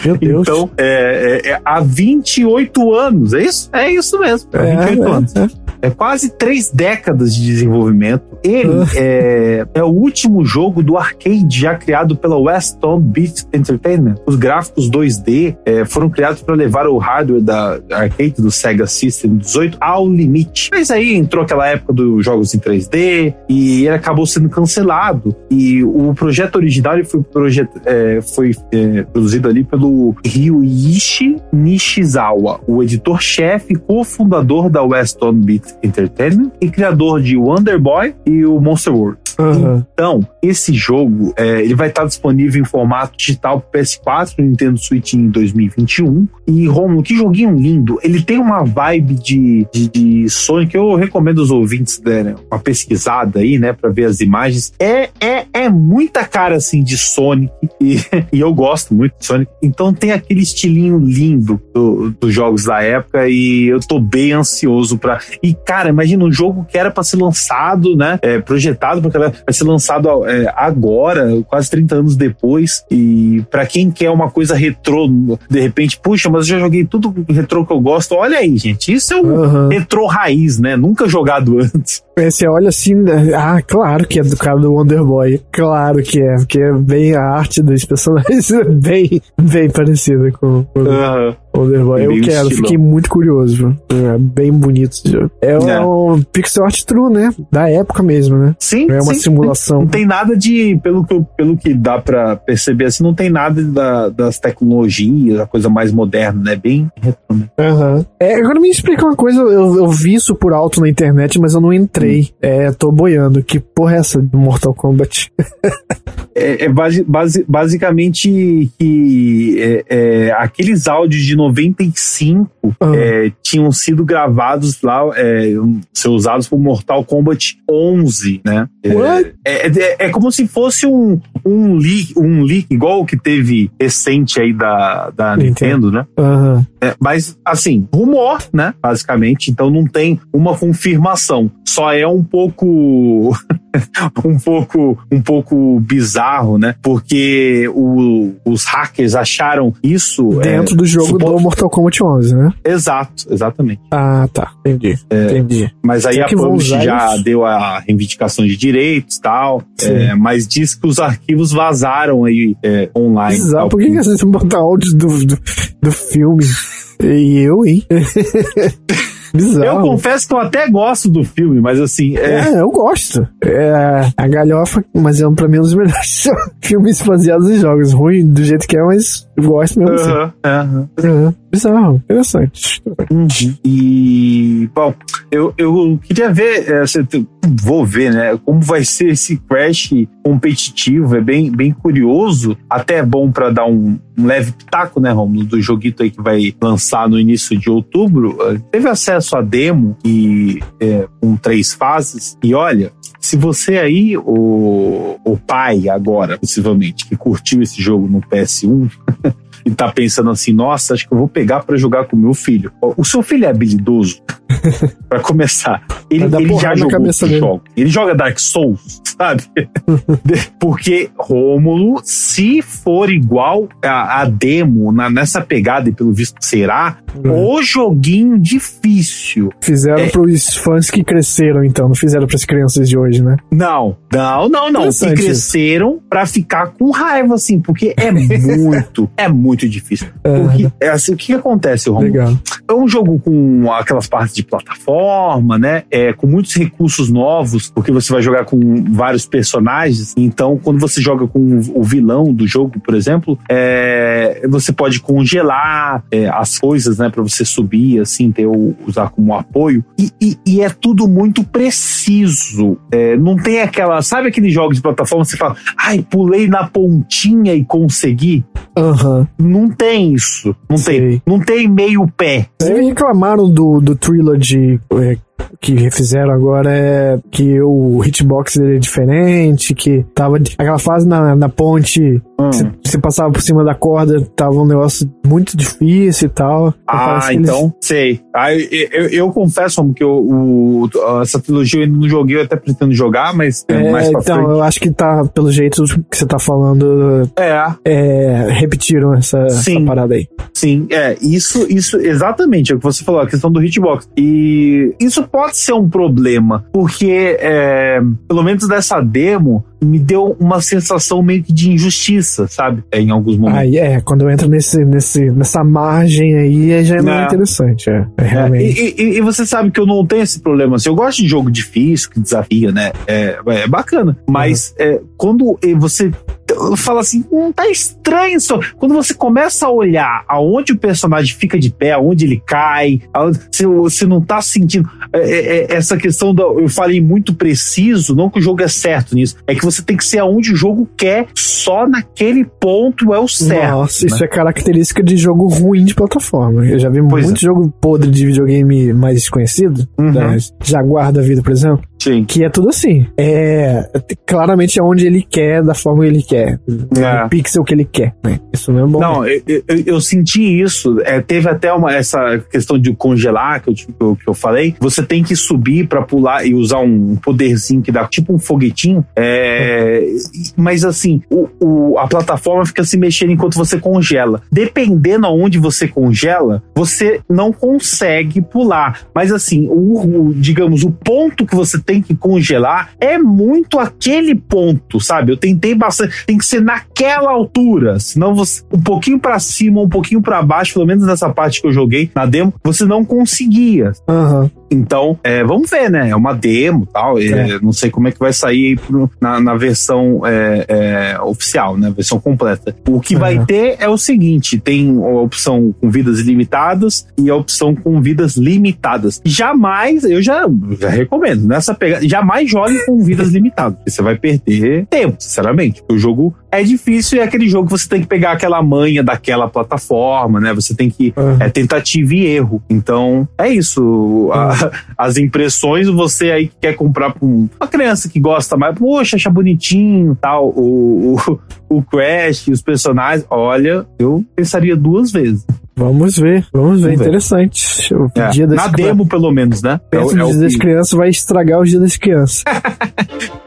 Meu *laughs* Deus. Então, é, é, é, há 28 anos, é isso? É isso mesmo. É, 28 é, anos. É. quase três décadas de desenvolvimento. Ele uh. é, é o último jogo do arcade já criado pela Weston Beat Entertainment. Os gráficos 2D é, foram criados para levar o hardware da arcade do Sega System 18 ao limite. Mas aí entrou aquela época dos jogos em 3D e ele acabou sendo cancelado. E o projeto original foi, projet, é, foi é, produzido ali pelo Ryuichi Nishizawa, o editor-chefe e cofundador da Weston Beat Entertainment e criador de Wonder Boy e o Monster World. Uhum. Então, esse jogo, é, ele vai estar disponível em formato digital pro PS4 no Nintendo Switch em 2021. E, Romulo, que joguinho lindo. Ele tem uma vibe de, de, de Sonic. Eu recomendo os ouvintes derem uma pesquisada aí, né, pra ver as imagens. É, é, é muita cara, assim, de Sonic. E, *laughs* e eu gosto muito de Sonic. Então tem aquele estilinho lindo do, dos jogos da época e eu tô bem ansioso pra... E, cara, imagina um jogo que era pra ser lançado, né, é, projetado porque vai ser lançado é, agora, quase 30 anos depois. E para quem quer uma coisa retrô, de repente, puxa, mas eu já joguei tudo retrô que eu gosto. Olha aí, gente, isso é um uhum. retrô raiz, né? Nunca jogado *laughs* antes. É, você olha assim, né? ah, claro que é do cara do Wonder Boy. Claro que é, porque é bem a arte dos personagens *laughs* é bem, bem parecida com, com uhum. Wonder Boy. Eu quero, fiquei muito curioso. É bem bonito. É, é. um pixel art true, né? Da época mesmo, né? Sim. É uma sim. simulação. Não tem nada de, pelo que, pelo que dá pra perceber assim, não tem nada da, das tecnologias, a coisa mais moderna, né? Bem retro, né? Uhum. É, agora me explica uma coisa, eu, eu vi isso por alto na internet, mas eu não entrei. Hum. É, tô boiando. Que porra é essa do Mortal Kombat? *laughs* é, é base, base, basicamente que é, é, aqueles áudios de 95 uhum. é, tinham sido gravados lá, é, ser usados por Mortal Kombat 11, né? É, é, é, como se fosse um, um leak, um leak igual o que teve recente aí da, da Nintendo, né? Uhum. mas, assim, rumor, né? Basicamente, então não tem uma confirmação. Só é um pouco *laughs* um pouco um pouco bizarro, né? Porque o, os hackers acharam isso dentro é, do jogo suposto... do Mortal Kombat 11, né? Exato, exatamente. Ah, tá. Entendi. É, entendi. Mas aí a Publish já isso? deu a reivindicação de direitos tal, é, mas diz que os arquivos vazaram aí é, online. Exato. Por que, que vocês botar áudio do, do, do filme? *laughs* E eu, hein? *laughs* Bizarro. Eu confesso que eu até gosto do filme, mas assim. É, é eu gosto. É, a galhofa, mas é pra mim um dos *laughs* melhores *laughs* filmes baseados em jogos. Ruim do jeito que é, mas eu gosto mesmo. Assim. uhum. Uhum. Bizarro, interessante. E, bom, eu, eu queria ver, é, vou ver, né, como vai ser esse Crash competitivo, é bem, bem curioso, até é bom para dar um, um, leve pitaco, né, Romulo, do joguito aí que vai lançar no início de outubro. Teve acesso a demo e é, com três fases, e olha, se você aí, o, o pai agora, possivelmente, que curtiu esse jogo no PS1, *laughs* e tá pensando assim, nossa, acho que eu vou pegar para jogar com meu filho. O seu filho é habilidoso? *laughs* para começar. Ele, ele já jogou jogo. Ele joga Dark Souls, *laughs* sabe? *laughs* Porque Rômulo, se for igual a, a demo, na, nessa pegada, e pelo visto será, uhum. o joguinho difícil. Fizeram é... pros fãs que cresceram, então, não fizeram pras crianças de hoje, né? Não, não, não, não. Que cresceram para ficar com raiva, assim, porque é muito, é muito difícil. Porque, é assim, o que, acontece, Rômulo? Legal. É um jogo com aquelas partes de plataforma, né? É, com muitos recursos novos, porque você vai jogar com vários personagens. Então, quando você joga com o vilão do jogo, por exemplo, é, você pode congelar é, as coisas, né? Para você subir, assim, ter usar como apoio. E, e, e é tudo muito preciso. É, não tem aquela. Sabe aquele jogo de plataforma que você fala, ai, pulei na pontinha e consegui? Uhum. Não tem isso. Não tem. Não tem meio pé. Vocês reclamaram do, do Trilogy é, que refizeram agora é que o hitbox é diferente, que tava aquela fase na, na ponte, hum. você, passava por cima da corda, tava um negócio muito difícil e tal. Ah, então, eles... sei. Ah, eu, eu, eu, confesso que eu, o, essa trilogia eu ainda não joguei, eu até pretendo jogar, mas é, mais pra Então, frente. eu acho que tá, pelo jeito que você tá falando, é. é repetiram essa, essa, parada aí. Sim, é, isso, isso, exatamente, é o que você falou, a questão do hitbox. E isso pode ser um problema, porque é, pelo menos dessa demo me deu uma sensação meio que de injustiça, sabe? É, em alguns momentos. Aí é, quando entra nesse, nesse, nessa margem aí, já é mais é. interessante, é, é realmente. E, e, e, você sabe que eu não tenho esse problema, assim, eu gosto de jogo difícil, que desafia, né? É, é bacana, mas uhum. quando você fala assim, hum, tá estranho isso. Quando você começa a olhar aonde o personagem fica de pé, aonde ele cai, aonde, se você não tá sentindo é, é, é, essa questão da, eu falei muito preciso, não que o jogo é certo nisso, é que você tem que ser aonde o jogo quer, só naquele ponto é o certo. Nossa, né? isso é característica de jogo ruim de plataforma. Eu já vi pois muito é. jogo podre de videogame mais desconhecido, uhum. né? Jaguar da vida, por exemplo. Sim. Que é tudo assim. É claramente aonde ele quer, da forma que ele quer. É. O pixel que ele quer. Né? Isso não é bom. Não, eu, eu, eu, senti isso. É, teve até uma, essa questão de congelar que eu, que eu, que eu falei. Você tem que subir para pular e usar um poderzinho que dá tipo um foguetinho. É, mas assim, o, o, a plataforma fica se mexendo enquanto você congela. Dependendo aonde você congela, você não consegue pular. Mas assim, o, o digamos, o ponto que você tem que congelar é muito aquele ponto, sabe? Eu tentei bastante, tem que ser naquela altura, senão você um pouquinho para cima, um pouquinho para baixo, pelo menos nessa parte que eu joguei na demo, você não conseguia. Uhum. Então, é, vamos ver, né? É uma demo tal. É. não sei como é que vai sair pro, na, na, versão é, é, oficial, né? Versão completa. O que vai ter é o seguinte: tem a opção com vidas ilimitadas e a opção com vidas limitadas. Jamais, eu já, já recomendo, nessa pegada, jamais jogue com vidas limitadas. Você vai perder tempo, sinceramente. O jogo é difícil e é aquele jogo que você tem que pegar aquela manha daquela plataforma, né? Você tem que. É tentativa e erro. Então, é isso. Uhum. A, *laughs* as impressões, você aí que quer comprar pra uma criança que gosta mais, poxa, acha bonitinho tal, o, o, o Crash, os personagens, olha, eu pensaria duas vezes. Vamos ver, vamos ver, vamos interessante. O é, dia das na demo, pelo menos, né? Pensa é, o, é dia das crianças vai estragar o dia das crianças. *laughs*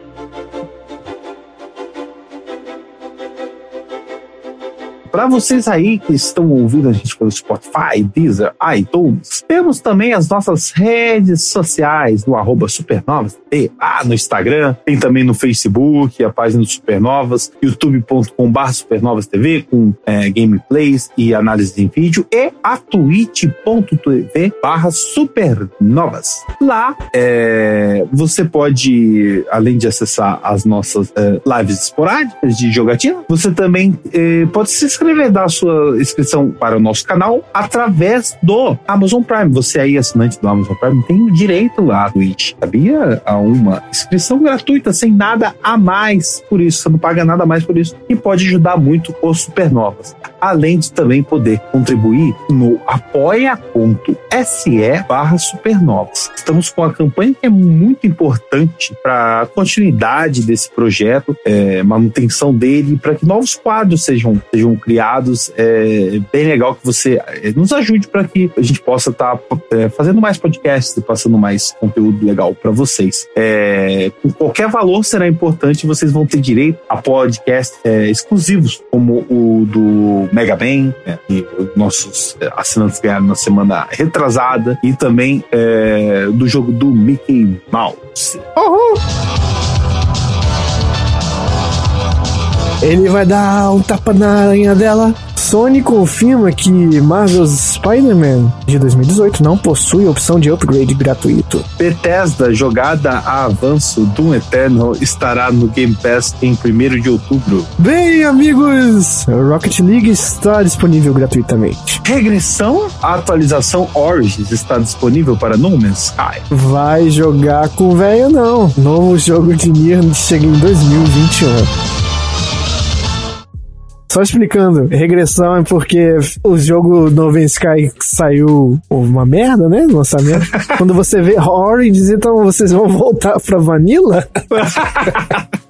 Para vocês aí que estão ouvindo a gente pelo Spotify, Deezer, iTunes, temos também as nossas redes sociais no arroba Supernovas, ah, no Instagram, tem também no Facebook, a página do Supernovas, youtube.com.br Supernovas TV, com é, gameplays e análise em vídeo, e a twitch.tv barra Supernovas. Lá é, você pode, além de acessar as nossas é, lives esporádicas de jogatina, você também é, pode se inscrever inscrever, dar a sua inscrição para o nosso canal através do Amazon Prime. Você aí, assinante do Amazon Prime, tem direito à Twitch, sabia? A uma inscrição gratuita, sem nada a mais por isso. Você não paga nada a mais por isso. E pode ajudar muito os Supernovas. Além de também poder contribuir no apoia.se barra supernovas. Estamos com a campanha que é muito importante para a continuidade desse projeto, é, manutenção dele, para que novos quadros sejam, sejam criados. É bem legal que você é, nos ajude para que a gente possa estar tá, é, fazendo mais podcasts e passando mais conteúdo legal para vocês. É, com qualquer valor será importante, vocês vão ter direito a podcasts é, exclusivos, como o do Mega Man, né, que nossos assinantes ganharam na semana retrasada, e também é, do jogo do Mickey Mouse. Uhum. Ele vai dar um tapa na aranha dela. Sony confirma que Marvel's Spider-Man de 2018 não possui opção de upgrade gratuito. Bethesda, jogada a avanço Doom Eternal, estará no Game Pass em 1 de outubro. Bem, amigos, Rocket League está disponível gratuitamente. Regressão? A atualização Origins está disponível para No Man's Sky. Vai jogar com velho não. Novo jogo de Nier chega em 2021. Só explicando, regressão é porque o jogo No Man's Sky saiu uma merda, né? No lançamento. *laughs* Quando você vê Origins, então vocês vão voltar pra Vanilla? *laughs*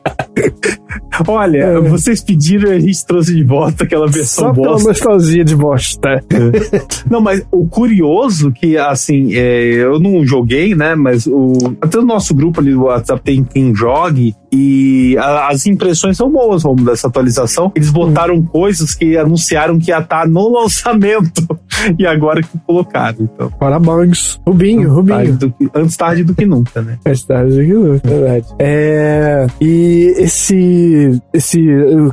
Olha, é. vocês pediram e a gente trouxe de volta aquela versão Só bosta. Só pela nostalgia de bosta. É. *laughs* Não, mas o curioso que, assim, é, eu não joguei, né? Mas o, até o nosso grupo ali do WhatsApp tem quem jogue e a, as impressões são boas, vamos, dessa atualização. Eles botaram coisas que anunciaram que ia estar no *laughs* lançamento. e agora que colocaram. Então. Parabéns. Rubinho, Antes tarde Rubinho. do que- antes tarde do que nunca, né? Mais tarde do que nunca, verdade. É, e esse, esse,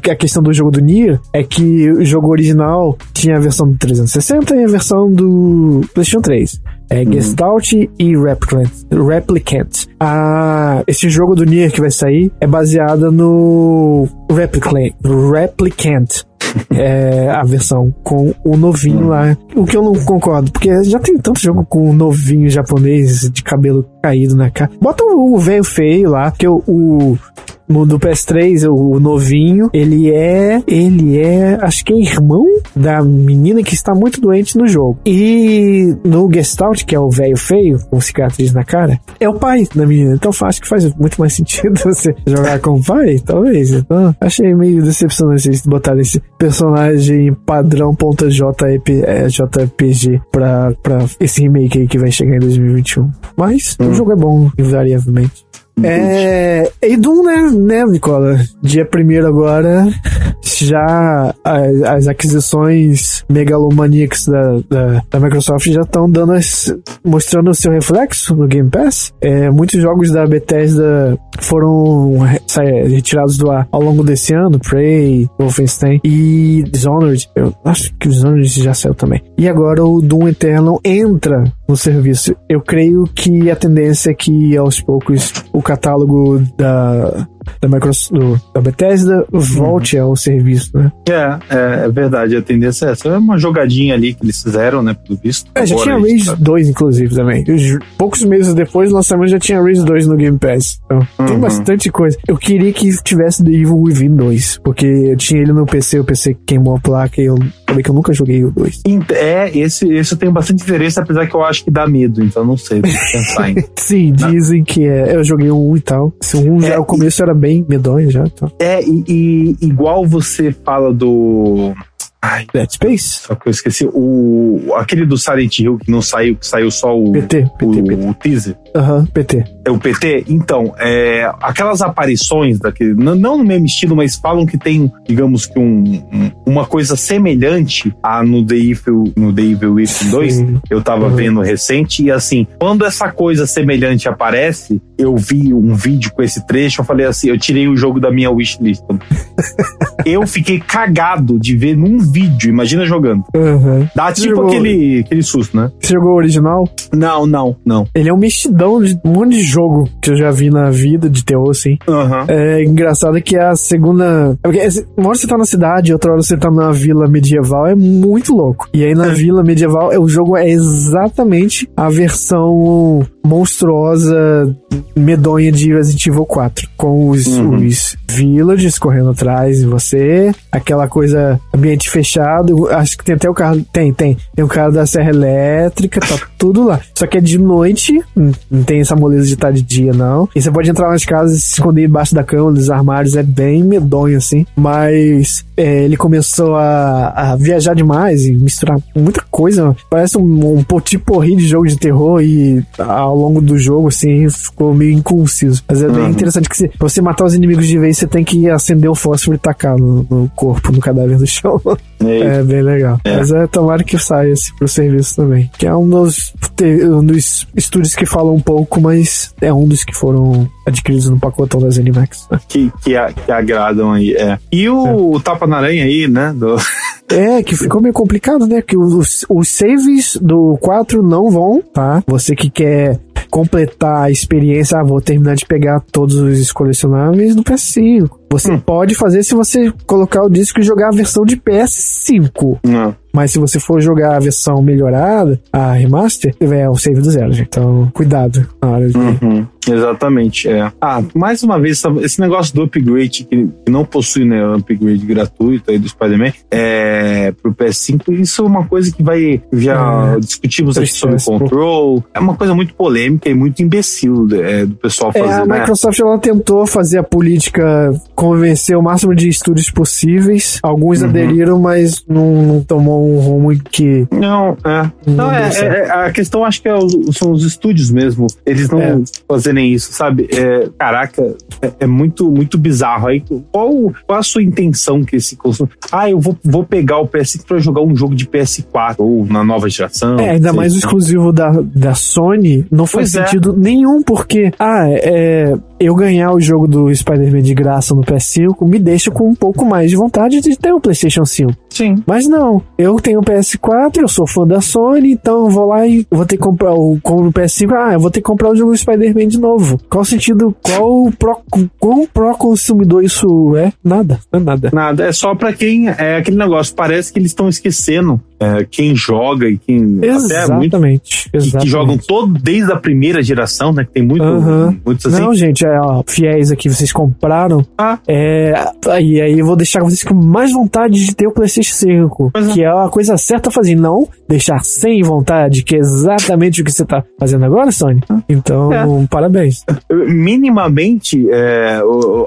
que a questão do jogo do Nier é que o jogo original tinha a versão do 360 e a versão do PlayStation 3. É Gestalt e Replicant. Replicant. Ah, esse jogo do Nier que vai sair é baseado no Replicant. Replicant. *laughs* É a versão com o novinho lá. O que eu não concordo, porque já tem tanto jogo com o novinho japonês de cabelo caído na cara. Bota o velho feio lá, que o, o no do PS3, o novinho, ele é. Ele é. Acho que é irmão da menina que está muito doente no jogo. E no Gestalt, que é o velho feio, com cicatriz na cara, é o pai da menina. Então acho que faz muito mais *laughs* sentido você jogar com o pai, talvez. Então, achei meio decepcionante eles botarem esse personagem padrão ponta JP, é, JPG pra, pra esse remake aí que vai chegar em 2021. Mas o jogo é bom, invariavelmente. É. E Doom, né, né, Nicola? Dia primeiro agora, já as, as aquisições megalomaníacas da, da, da Microsoft já estão dando as, mostrando o seu reflexo no Game Pass. É, muitos jogos da Bethesda foram retirados do ar ao longo desse ano, Prey, Wolfenstein e Dishonored. Eu acho que o Dishonored já saiu também. E agora o Doom Eternal entra no serviço. Eu creio que a tendência é que aos poucos o catálogo da da Microsoft, da Bethesda volte ao serviço, né? É, é, é verdade, a tendência é essa. É uma jogadinha ali que eles fizeram, né, pelo visto. É, já tinha Rage tá- 2, inclusive, também. Os- Poucos meses depois do lançamento já tinha Rage 2 no Game Pass. Então, tem Uhum. bastante coisa. Eu queria que tivesse The Evil Within 2, porque eu tinha ele no PC, o PC queimou a placa e eu falei que eu nunca joguei o 2. Int- É, esse, esse eu tenho bastante interesse, apesar que eu acho que dá medo, então não sei, tem *laughs* pensar em. Sim, dizem que é. Eu joguei o 1 e tal. Se o 1 já, É, o começo era bem medonho já. Então. É, e, e igual você fala do. Ai, Dead Space? só que eu esqueci. O, aquele do Silent Hill que não saiu, que saiu só o, PT, PT, o, PT. o teaser. Aham, PT. É o PT? Então, é, aquelas aparições daquele. Não, não no mesmo estilo, mas falam que tem, digamos que um, um- uma coisa semelhante a no The Evil, no The Evil Within 2. Sim. Eu tava Uhum. vendo recente, e assim, quando essa coisa semelhante aparece, eu vi um vídeo com esse trecho, eu falei assim, eu tirei o jogo da minha wishlist. *laughs* eu fiquei cagado de ver num vídeo, imagina jogando. Aham. Dá tipo Jogou- aquele, aquele susto, né? Você jogou o original? Não, não, não. Ele é um mexidão de um monte de jogo que eu já vi na vida de terror, assim. Aham. É engraçado que a segunda. é porque Uma hora você tá na cidade, outra hora você tá na vila medieval, é muito louco. E aí na vila medieval, é- o jogo é exatamente a versão monstruosa, medonha de Resident Evil 4. Com os, Uhum. os villagers correndo atrás de você, aquela coisa, ambiente fechado. Acho que tem até o carro. Tem, tem. Tem o carro da Serra Elétrica, tá *laughs* tudo lá. Só que é de noite, não tem essa moleza de estar de dia, não. E você pode entrar nas casas e se esconder embaixo da cama, nos armários, é bem medonho, assim. Mas é, ele começou a, a viajar demais e misturar muita coisa. Parece um, um potiporri de jogo de terror e ao longo do jogo, assim, ficou meio inconciso. Mas é bem Uhum. interessante que você, pra você matar os inimigos de vez, você tem que acender o fósforo e tacar no, no corpo, no cadáver do chão. *laughs* É, bem legal. É. Mas é tomara que saia esse pro serviço também. Que é um dos, um dos estúdios que falam um pouco, mas é um dos que foram adquiridos no pacotão da ZeniMax. né? *laughs* que, que, a- que agradam aí, é. E o, Tapa na Aranha aí, né? do- É, que *laughs* ficou meio complicado, né? Que os, os saves do 4 não vão, tá? Você que quer completar a experiência, ah, vou terminar de pegar todos os colecionáveis no PS5. Você Hum. pode fazer se você colocar o disco e jogar a versão de PS5. Não. Mas se você for jogar a versão melhorada, a remaster, é o save do zero, gente. Então, cuidado na hora de. Uhum, exatamente, é. Ah, mais uma vez, essa- esse negócio do upgrade, que não possui né, um upgrade gratuito aí do Spider-Man, é, pro PS5, isso é uma coisa que vai, já É. discutimos aqui sobre pô. control, é uma coisa muito polêmica e muito imbecil é, do pessoal É, fazer, a né? Microsoft ela tentou fazer a política convencer o máximo de estúdios possíveis. Alguns Uhum. aderiram, mas não, não tomou um rumo que. Não, é. Não Não, é, certo. é- a questão acho que é os- são os estúdios mesmo. Eles não É. fazerem isso, sabe? É, caraca, é, é muito, muito bizarro. Aí, qual, qual a sua intenção que esse console. Ah, eu vou, vou pegar o PS5 pra jogar um jogo de PS4 ou na nova geração. É, ainda mais o exclusivo da, da Sony não faz Pois é. sentido nenhum, porque, ah, é, eu ganhar o jogo do Spider-Man de graça no PS5 me deixa com um pouco mais de vontade de ter o PlayStation 5. Sim. Mas não, eu tenho o PS4, eu sou fã da Sony, então eu vou lá e vou ter que comprar o, compro o PS5, ah, eu vou ter que comprar o jogo do Spider-Man de novo. Qual o sentido, qual o pró, quão pró-consumidor isso é? Nada, não é nada. Nada, é só pra quem. É aquele negócio, parece que eles estão esquecendo é, quem joga e quem. Até muito Exatamente, que, que exatamente. jogam todo desde a primeira geração, né? Que tem muito, muitos assim. Não, gente, é, ó, fiéis aqui, vocês compraram. Ah. É, e aí eu vou deixar vocês com mais vontade de ter o PlayStation 5. Pois é. Que é a coisa certa a fazer. Não deixar sem vontade, que é exatamente o que você tá fazendo agora, Sony. Então, É. parabéns. minimamente é,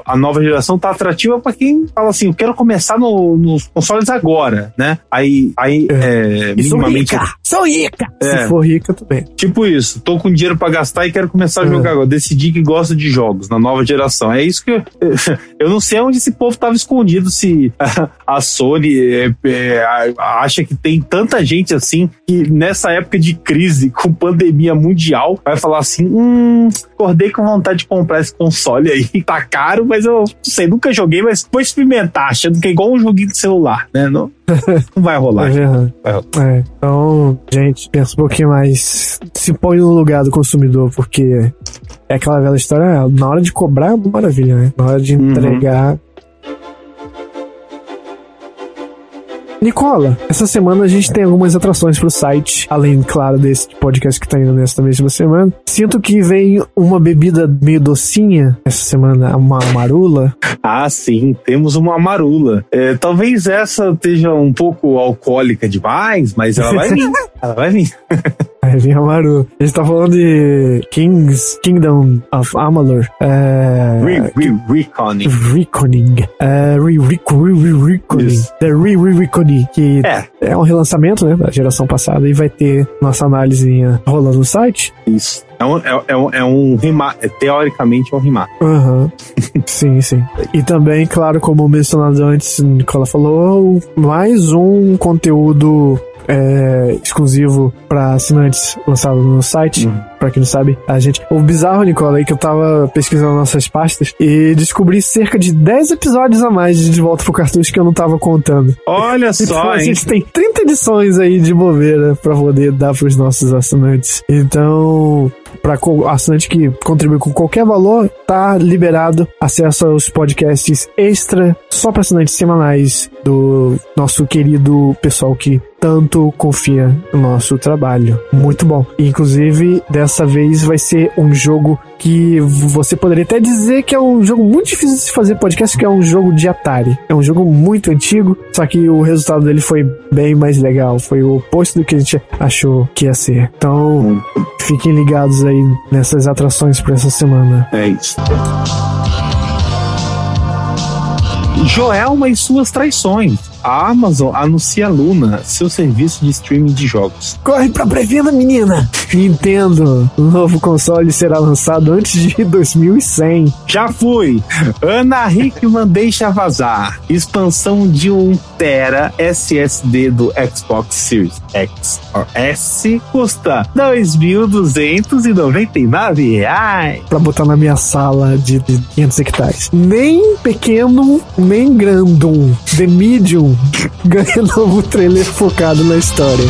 a nova geração tá atrativa pra quem fala assim, eu quero começar no- nos consoles agora, né? Aí, aí é, sou minimamente rica! Sou rica! É. Se for rica, bem. tipo isso, tô com dinheiro pra gastar e quero começar a É. jogar agora. Decidi que gosta de jogos na nova geração. É isso que eu, *laughs* eu não sei onde esse povo tava escondido se *laughs* a Sony é, é, acha que tem tanta gente assim que nessa época de crise *laughs* com pandemia mundial vai falar assim, hum, acordei com vontade de comprar esse console aí. Tá caro, mas eu não sei, nunca joguei, mas vou experimentar, achando que é igual um joguinho de celular, né? Não, não vai rolar. É verdade. Vai rolar. É, então, gente, pensa um pouquinho mais. Se põe no lugar do consumidor, porque é aquela velha história, na hora de cobrar é maravilha, né? Na hora de Uhum. entregar. Nicola, essa semana a gente tem algumas atrações pro site, além, claro, desse podcast que tá indo nessa mesma semana. Sinto que vem uma bebida meio docinha essa semana, uma marula. Ah, sim, temos uma marula. É, talvez essa esteja um pouco alcoólica demais, mas ela vai vir. *laughs* ela vai vir. *laughs* Aí vem a marula. A gente tá falando de Kings, Kingdom of Amalur. É... Re, re, Reconning. Reconing. É, re, re, re, re, Reconing. Isso. The Re, Re, Reconing. Que É, é um relançamento, né? Da geração passada. E vai ter nossa análise rolando no site. isso. É um, é, é um, é um rima, é, teoricamente é um rimar. Aham. *laughs* sim, sim. E também, claro, como mencionado antes, Nicola falou, mais um conteúdo é, exclusivo para assinantes lançado no site. Uhum. Pra quem não sabe, a gente. O bizarro, Nicola, é que eu tava pesquisando nossas pastas e descobri cerca de 10 episódios a mais de De Volta pro Cartucho que eu não tava contando. Olha *laughs* Então só, a gente tem 30 edições aí de bobeira pra poder dar pros nossos assinantes. Então, pra co- assinante que contribui com qualquer valor, tá liberado acesso aos podcasts extra só pra assinantes semanais do nosso querido pessoal que tanto confia no nosso trabalho. Muito bom. Inclusive, dessa vez vai ser um jogo que você poderia até dizer que é um jogo muito difícil de se fazer podcast, que é um jogo de Atari. É um jogo muito antigo, só que o resultado dele foi bem mais legal. Foi o oposto do que a gente achou que ia ser. Então, fiquem ligados aí nessas atrações para essa semana. É isso. Joelma e suas traições. A Amazon anuncia Luna, seu serviço de streaming de jogos. Corre pra pré-venda, menina! Nintendo, o novo console será lançado antes de *laughs* 2100. Já fui! Ana Hickman deixa vazar. Expansão de 1 Tera SSD do Xbox Series X ou S custa 2.299 reais. Pra botar na minha sala de, de 500 hectares. Nem pequeno, nem grandum. The Medium *laughs* ganha novo trailer focado na história.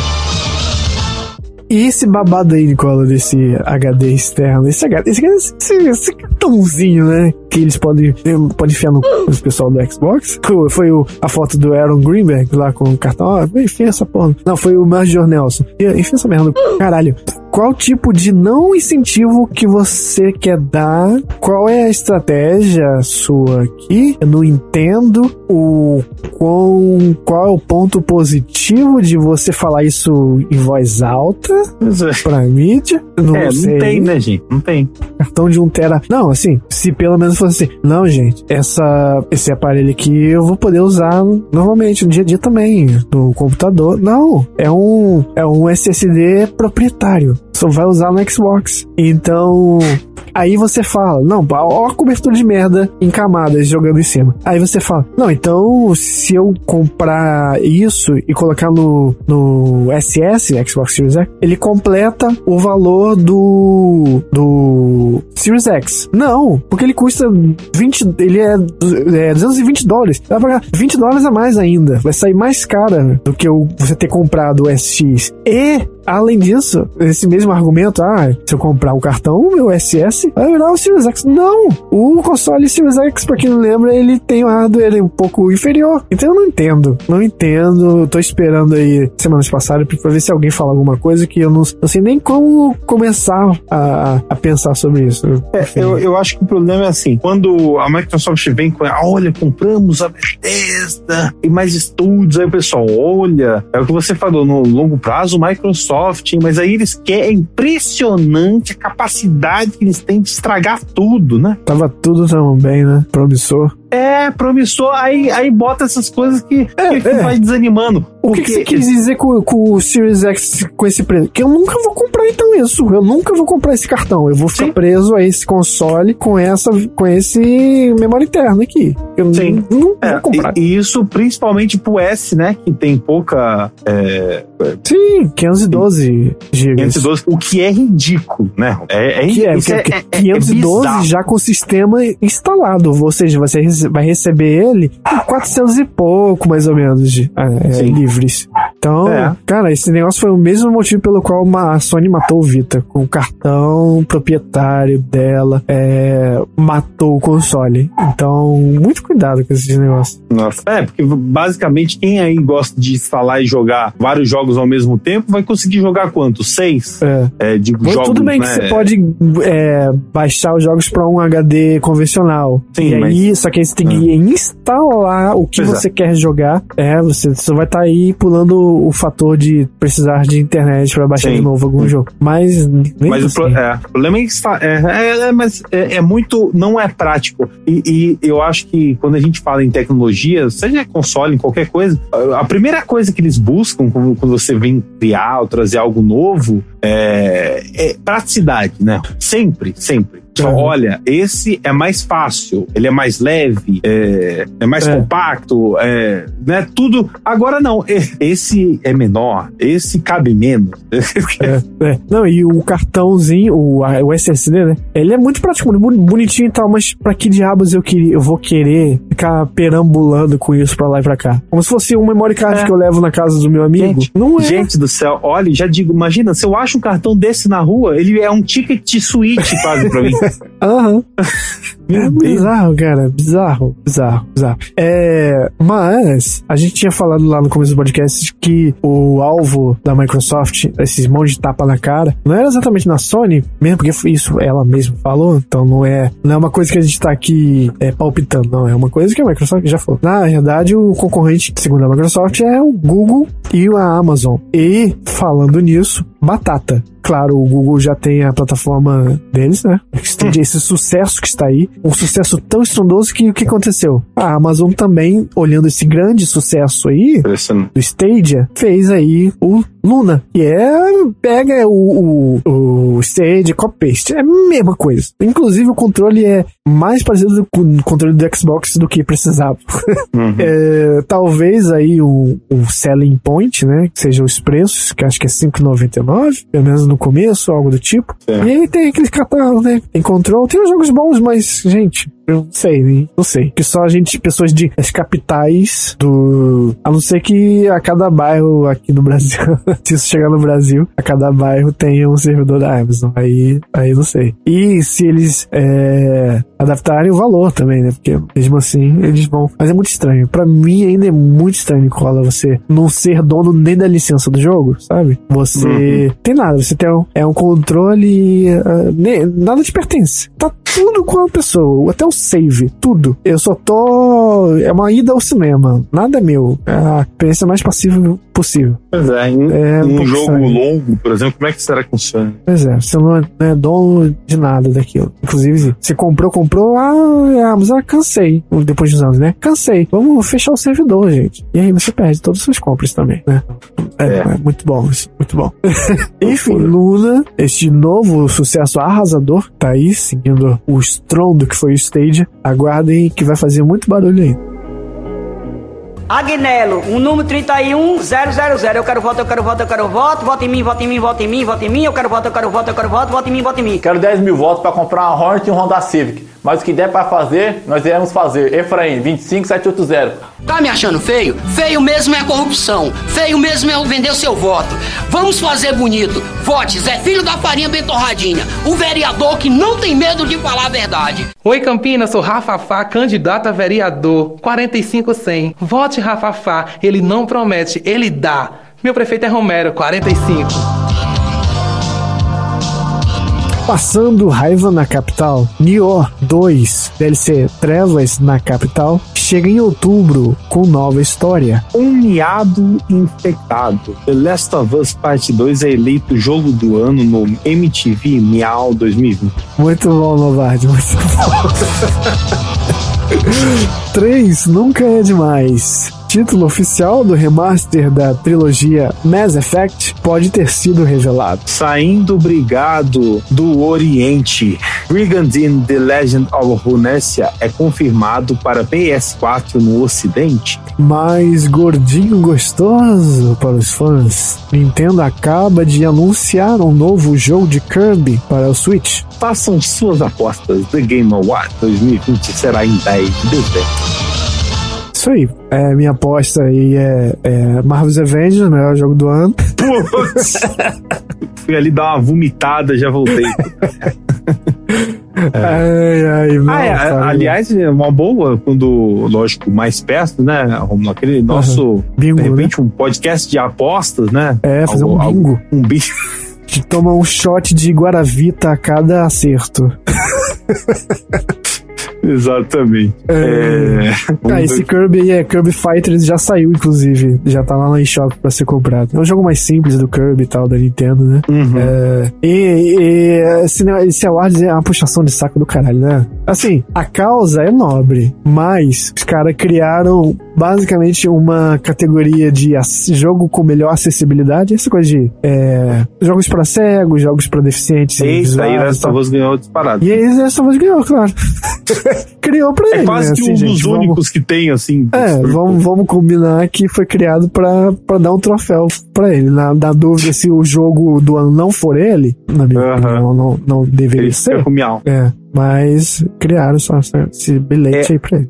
E esse babado aí, Nicola, desse HD externo, esse HD, esse, esse, esse cartãozinho, né? Que eles podem, podem enfiar no pessoal do Xbox. Foi, o, a foto do Aaron Greenberg lá com o cartão. Ó, enfia essa porra. Não, foi o Major Nelson. Enfia essa merda. Caralho. Qual tipo de não incentivo que você quer dar, qual é a estratégia sua aqui. Eu não entendo o qual, qual é o ponto positivo de você falar isso em voz alta é. pra mídia. Não é, sei. não tem, né, gente? Não tem. Cartão de um tera. Não, assim, se pelo menos fosse assim. Não, gente, essa, esse aparelho aqui eu vou poder usar normalmente no dia a dia também, no computador. Não, é um, é um SSD proprietário. Só vai usar no Xbox. Então, Aí você fala, não, ó a cobertura de merda em camadas jogando em cima. Aí você fala, não, então se eu comprar isso e colocar no, no SS, Xbox Series X, ele completa o valor do, do Series X. Não, porque ele custa 20, ele é, é 220 dólares. Vai pagar 20 dólares a mais ainda. Vai sair mais cara do que o, você ter comprado o SX. E Além disso, esse mesmo argumento, ah, se eu comprar o cartão, o meu SS vai virar o Series X. Não! O console Series X, pra quem não lembra, ele tem o hardware um pouco inferior. Então eu não entendo. Não entendo. Tô esperando aí semanas passadas pra ver se alguém fala alguma coisa que eu não, não sei nem como começar a, a pensar sobre isso. É, eu, eu acho que o problema é assim, quando a Microsoft vem com, ah, olha, compramos a Bethesda e mais estúdios, aí o pessoal, olha, é o que você falou, no longo prazo, Microsoft Microsoft, mas aí eles querem. É impressionante a capacidade que eles têm de estragar tudo, né? Tava tudo tão bem, né? Promissor. É, promissor, aí, aí bota essas coisas que, é, que, é. vai desanimando. O que, que você quis dizer com, com, o Series X com esse preço? Que eu nunca vou comprar então isso. Eu nunca vou comprar esse cartão. Eu vou ficar Sim. preso a esse console com essa com esse memória interna aqui. Eu Sim. não, não é, vou comprar. E, isso principalmente pro S, né? Que tem pouca. É... Sim, 512 GB. 512, o que é ridículo, né? É, é, que é, é, é 512 já com o sistema instalado. Ou seja, você vai receber ele por 400 e pouco, mais ou menos, de, é, livres. Então, é. cara, esse negócio foi o mesmo motivo pelo qual a Sony matou o Vita. Com o cartão proprietário dela, é, matou o console. Então, muito cuidado com esses negócios. Nossa, é, porque basicamente quem aí gosta de instalar e jogar vários jogos ao mesmo tempo vai conseguir jogar quanto? Seis? É. é de Mas jogos, tudo bem né? que você pode é, baixar os jogos para um HD convencional. Sim, e mas... aí, só que aí você tem que ah. instalar o que pois você é. quer jogar. É, você só vai estar tá aí pulando o fator de precisar de internet para baixar Sim. de novo algum jogo. Mas. Mas assim. o, pro, é, o, problema é que está. É, é, é mas é, é, muito. Não é prático. E, e, eu acho que quando a gente fala em tecnologia, seja console, em qualquer coisa, a primeira coisa que eles buscam quando, quando você vem criar ou trazer algo novo é, é praticidade, né? Sempre, sempre. Uhum. Olha, esse é mais fácil, ele é mais leve, é, é mais é. compacto, é, né? Tudo. Agora não, esse é menor, esse cabe menos. *laughs* é, é. Não, e o cartãozinho, o, o SSD, né? Ele é muito prático, bonitinho e tal, mas pra que diabos eu, queria, eu vou querer ficar perambulando com isso pra lá e pra cá? Como se fosse um memory card é. que eu levo na casa do meu amigo. Gente, não é. Gente do céu, olha, já digo, imagina, se eu acho um cartão desse na rua, ele é um ticket de suíte quase pra mim. *laughs* Aham. É bizarro, cara. Bizarro, bizarro, bizarro. É, mas a gente tinha falado lá no começo do podcast que o alvo da Microsoft, esses monte de tapa na cara, não era exatamente na Sony, mesmo porque isso ela mesma falou, então não é, não é uma coisa que a gente tá aqui é, palpitando, não. É uma coisa que a Microsoft já falou. Na verdade, o concorrente, segundo a Microsoft, é o Google e a Amazon. E, falando nisso, batata prata. Claro, o Google já tem a plataforma deles, né? Esse sucesso que está aí, um sucesso tão estrondoso que o que aconteceu? A Amazon também, olhando esse grande sucesso aí do Stadia, fez aí o Luna, que é pega o, o, o Stadia, copy-paste, é a mesma coisa. Inclusive o controle é mais parecido com o controle do Xbox do que precisava. Uhum. *laughs* é, talvez aí o, o selling point, né, que seja os preços, que acho que é 5,99, pelo menos no começo, algo do tipo. É. E aí tem aqueles catálogo, né? Tem control, tem uns jogos bons, mas, gente, não sei? Não sei. Que só a gente, pessoas de as capitais do. A não ser que a cada bairro aqui no Brasil, *laughs* se isso chegar no Brasil, a cada bairro tenha um servidor da Amazon. Aí, aí não sei. E se eles é, adaptarem o valor também, né? Porque mesmo assim eles vão. Mas é muito estranho. Pra mim ainda é muito estranho, Nicola, você não ser dono nem da licença do jogo, sabe? Você uhum. tem nada, você tem um, é um controle. Uh, nem, nada te pertence. Tá tudo com a pessoa, até o save, tudo. Eu só tô. É uma ida ao cinema. Nada é meu. É a experiência mais passiva possível. Pois é, em, é um, um jogo estranho. longo, por exemplo, como é que será que funciona? Pois é, você não é, não é dono de nada daquilo. Inclusive, você comprou, comprou, ah, mas eu cansei. Depois dos anos, né? Cansei. Vamos fechar o servidor, gente. E aí você perde todas as suas compras também, né? É, é. é muito bom isso, muito bom. *laughs* Enfim, Luna, este novo sucesso arrasador, tá aí, seguindo o estrondo que foi o Stage. Aguardem que vai fazer muito barulho ainda. Agnello, um número 31000. Eu quero voto, eu quero voto, eu quero voto. Voto em mim, voto em mim, voto em mim, voto em mim. Eu quero voto, eu quero voto, eu quero voto. Voto em mim, voto em mim. Quero 10 mil votos para comprar uma Hornet e um Honda Civic. Mas o que der para fazer, nós iremos fazer. Efraim, 25780. Tá me achando feio? Feio mesmo é a corrupção. Feio mesmo é o vender o seu voto. Vamos fazer bonito. Vote Zé Filho da Farinha bem torradinha. O vereador que não tem medo de falar a verdade. Oi Campinas, sou Rafa Fá, candidato a vereador. 45100. Vote Rafa Fá. Ele não promete, ele dá. Meu prefeito é Romero, 45. Passando raiva na capital, Nioh 2 DLC Trevas na capital chega em outubro com nova história. Um miado infectado. The Last of Us Part 2 é eleito jogo do ano no MTV Miau 2020. Muito bom, Lovardi, muito bom. *laughs* 3 nunca é demais título oficial do remaster da trilogia Mass Effect pode ter sido revelado. Saindo brigado do Oriente, Brigandine The Legend of Runecia é confirmado para PS4 no Ocidente. Mais gordinho gostoso para os fãs. Nintendo acaba de anunciar um novo jogo de Kirby para o Switch. Façam suas apostas. The Game Awards 2020 será em 10 de dezembro. Isso aí. É, minha aposta aí é, é Marvel's Avengers, melhor jogo do ano. *laughs* Fui ali dar uma vomitada, já voltei. É. *laughs* Ai, ai, ah, é, aliás, é uma boa, quando, lógico, mais perto, né, Romulo? Aquele nosso, uhum. bingo, de repente, né? um podcast de apostas, né? É, fazer algo, um bingo. Algo, um bingo. De tomar um shot de Guaravita a cada acerto. *laughs* Exatamente. É... É... Ah, esse Kirby é Kirby Fighters já saiu, inclusive. Já tá lá na eShop pra ser comprado. É um jogo mais simples do Kirby e tal, da Nintendo, né? Uhum. É... E, e esse, esse Awards é uma puxação de saco do caralho, né? Assim, a causa é nobre, mas os caras criaram basicamente uma categoria de jogo com melhor acessibilidade, essa coisa de é, jogos para cegos, jogos para deficientes. Isso aí, Last of Us ganhou disparado. E aí, Last of Us ganhou, claro. *laughs* *laughs* Criou pra é ele. É quase né? que assim, um gente, dos vamos... únicos que tem, assim. É, vamos, vamos combinar que foi criado pra, pra dar um troféu pra ele. Na, na dúvida se o jogo do ano não for ele, na minha uh -huh. opinião, não, não deveria ele ser. É. Mas criaram só esse bilhete é, aí pra ele.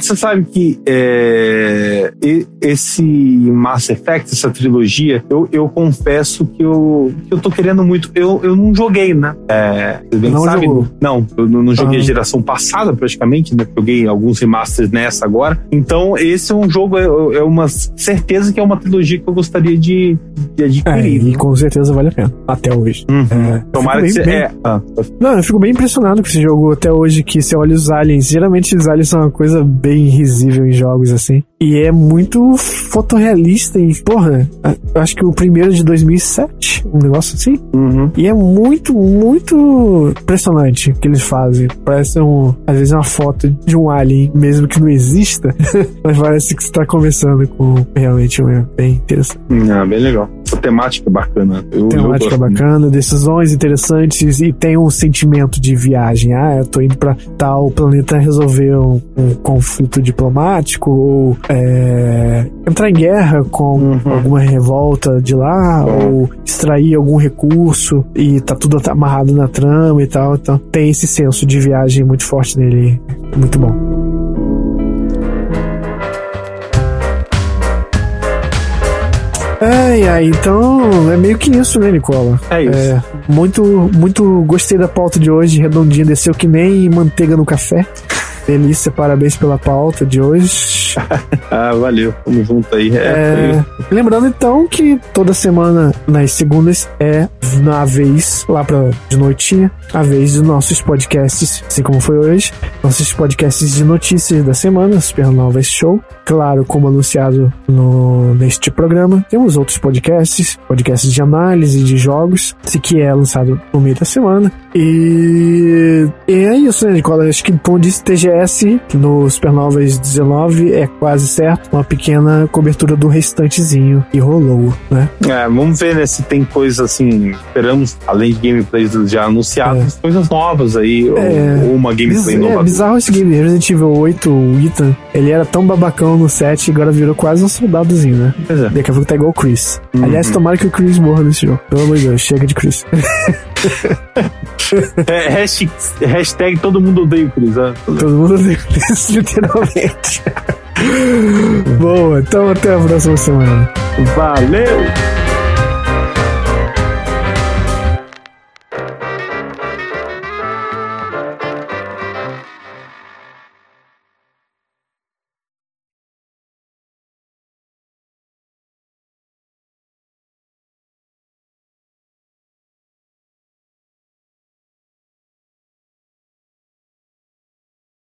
Você sabe que é, esse Mass Effect, essa trilogia, eu, eu confesso que eu, que eu tô querendo muito. Eu, eu não joguei, né? É, não sabe? Jogou. Não, eu não joguei ah. a geração passada praticamente, né? Joguei alguns remasters nessa agora. Então, esse é um jogo, é, é uma certeza que é uma trilogia que eu gostaria de, de adquirir. É, e com certeza vale a pena, até hoje. Uhum. É, Tomara que você. Bem... É, ah. Não, eu fico bem impressionado impressionado com esse jogo até hoje, que você olha os aliens. Geralmente os aliens são uma coisa bem risível em jogos, assim. E é muito fotorrealista e, porra, eu acho que o primeiro é de 2007, um negócio assim. Uhum. E é muito, muito impressionante o que eles fazem. Parece, um, às vezes, uma foto de um alien, mesmo que não exista, *laughs* mas parece que você tá conversando com realmente um bem interessante. Ah, bem legal. Essa temática bacana. Eu, temática eu bacana, decisões interessantes e tem um sentimento de vida viagem. Ah, eu tô indo pra tal planeta resolver um, um conflito diplomático ou é, entrar em guerra com Uhum. alguma revolta de lá ou extrair algum recurso e tá tudo amarrado na trama e tal. Então tem esse senso de viagem muito forte nele. Muito bom. Ai, ai, então é meio que isso, né, Nicola? É isso. É, muito, muito gostei da pauta de hoje, redondinha, desceu que nem manteiga no café. Delícia, parabéns pela pauta de hoje. *laughs* Ah, valeu. Tamo junto aí. É, É, lembrando então que toda semana, nas segundas, é na vez, lá pra de noitinha, a vez dos nossos podcasts, assim como foi hoje, nossos podcasts de notícias da semana, Supernovas Show. Claro, como anunciado no, neste programa, temos outros podcasts, podcasts de análise de jogos, esse que é lançado no meio da semana. E, e é isso, né, Nicola? Acho que, como disse TGS, no Supernovas 19 é quase certo, uma pequena cobertura do restantezinho e rolou, né? É, vamos ver, né, se tem coisas assim, esperamos, além de gameplays já anunciadas, coisas novas aí, ou- É. ou, uma gameplay Biz- é nova. bizarro esse game. Resident Evil 8, o Ethan, ele era tão babacão no set e agora virou quase um soldadozinho, né? Pois é. Daqui a pouco tá igual o Chris. Uhum. Aliás, tomara que o Chris morra nesse jogo. Pelo amor de Deus, chega de Chris. *laughs* *laughs* É, hashtag, hashtag todo mundo odeia o Chris, né? Todo mundo odeia o Chris, *laughs* literalmente. Boa, então até a próxima semana. Valeu!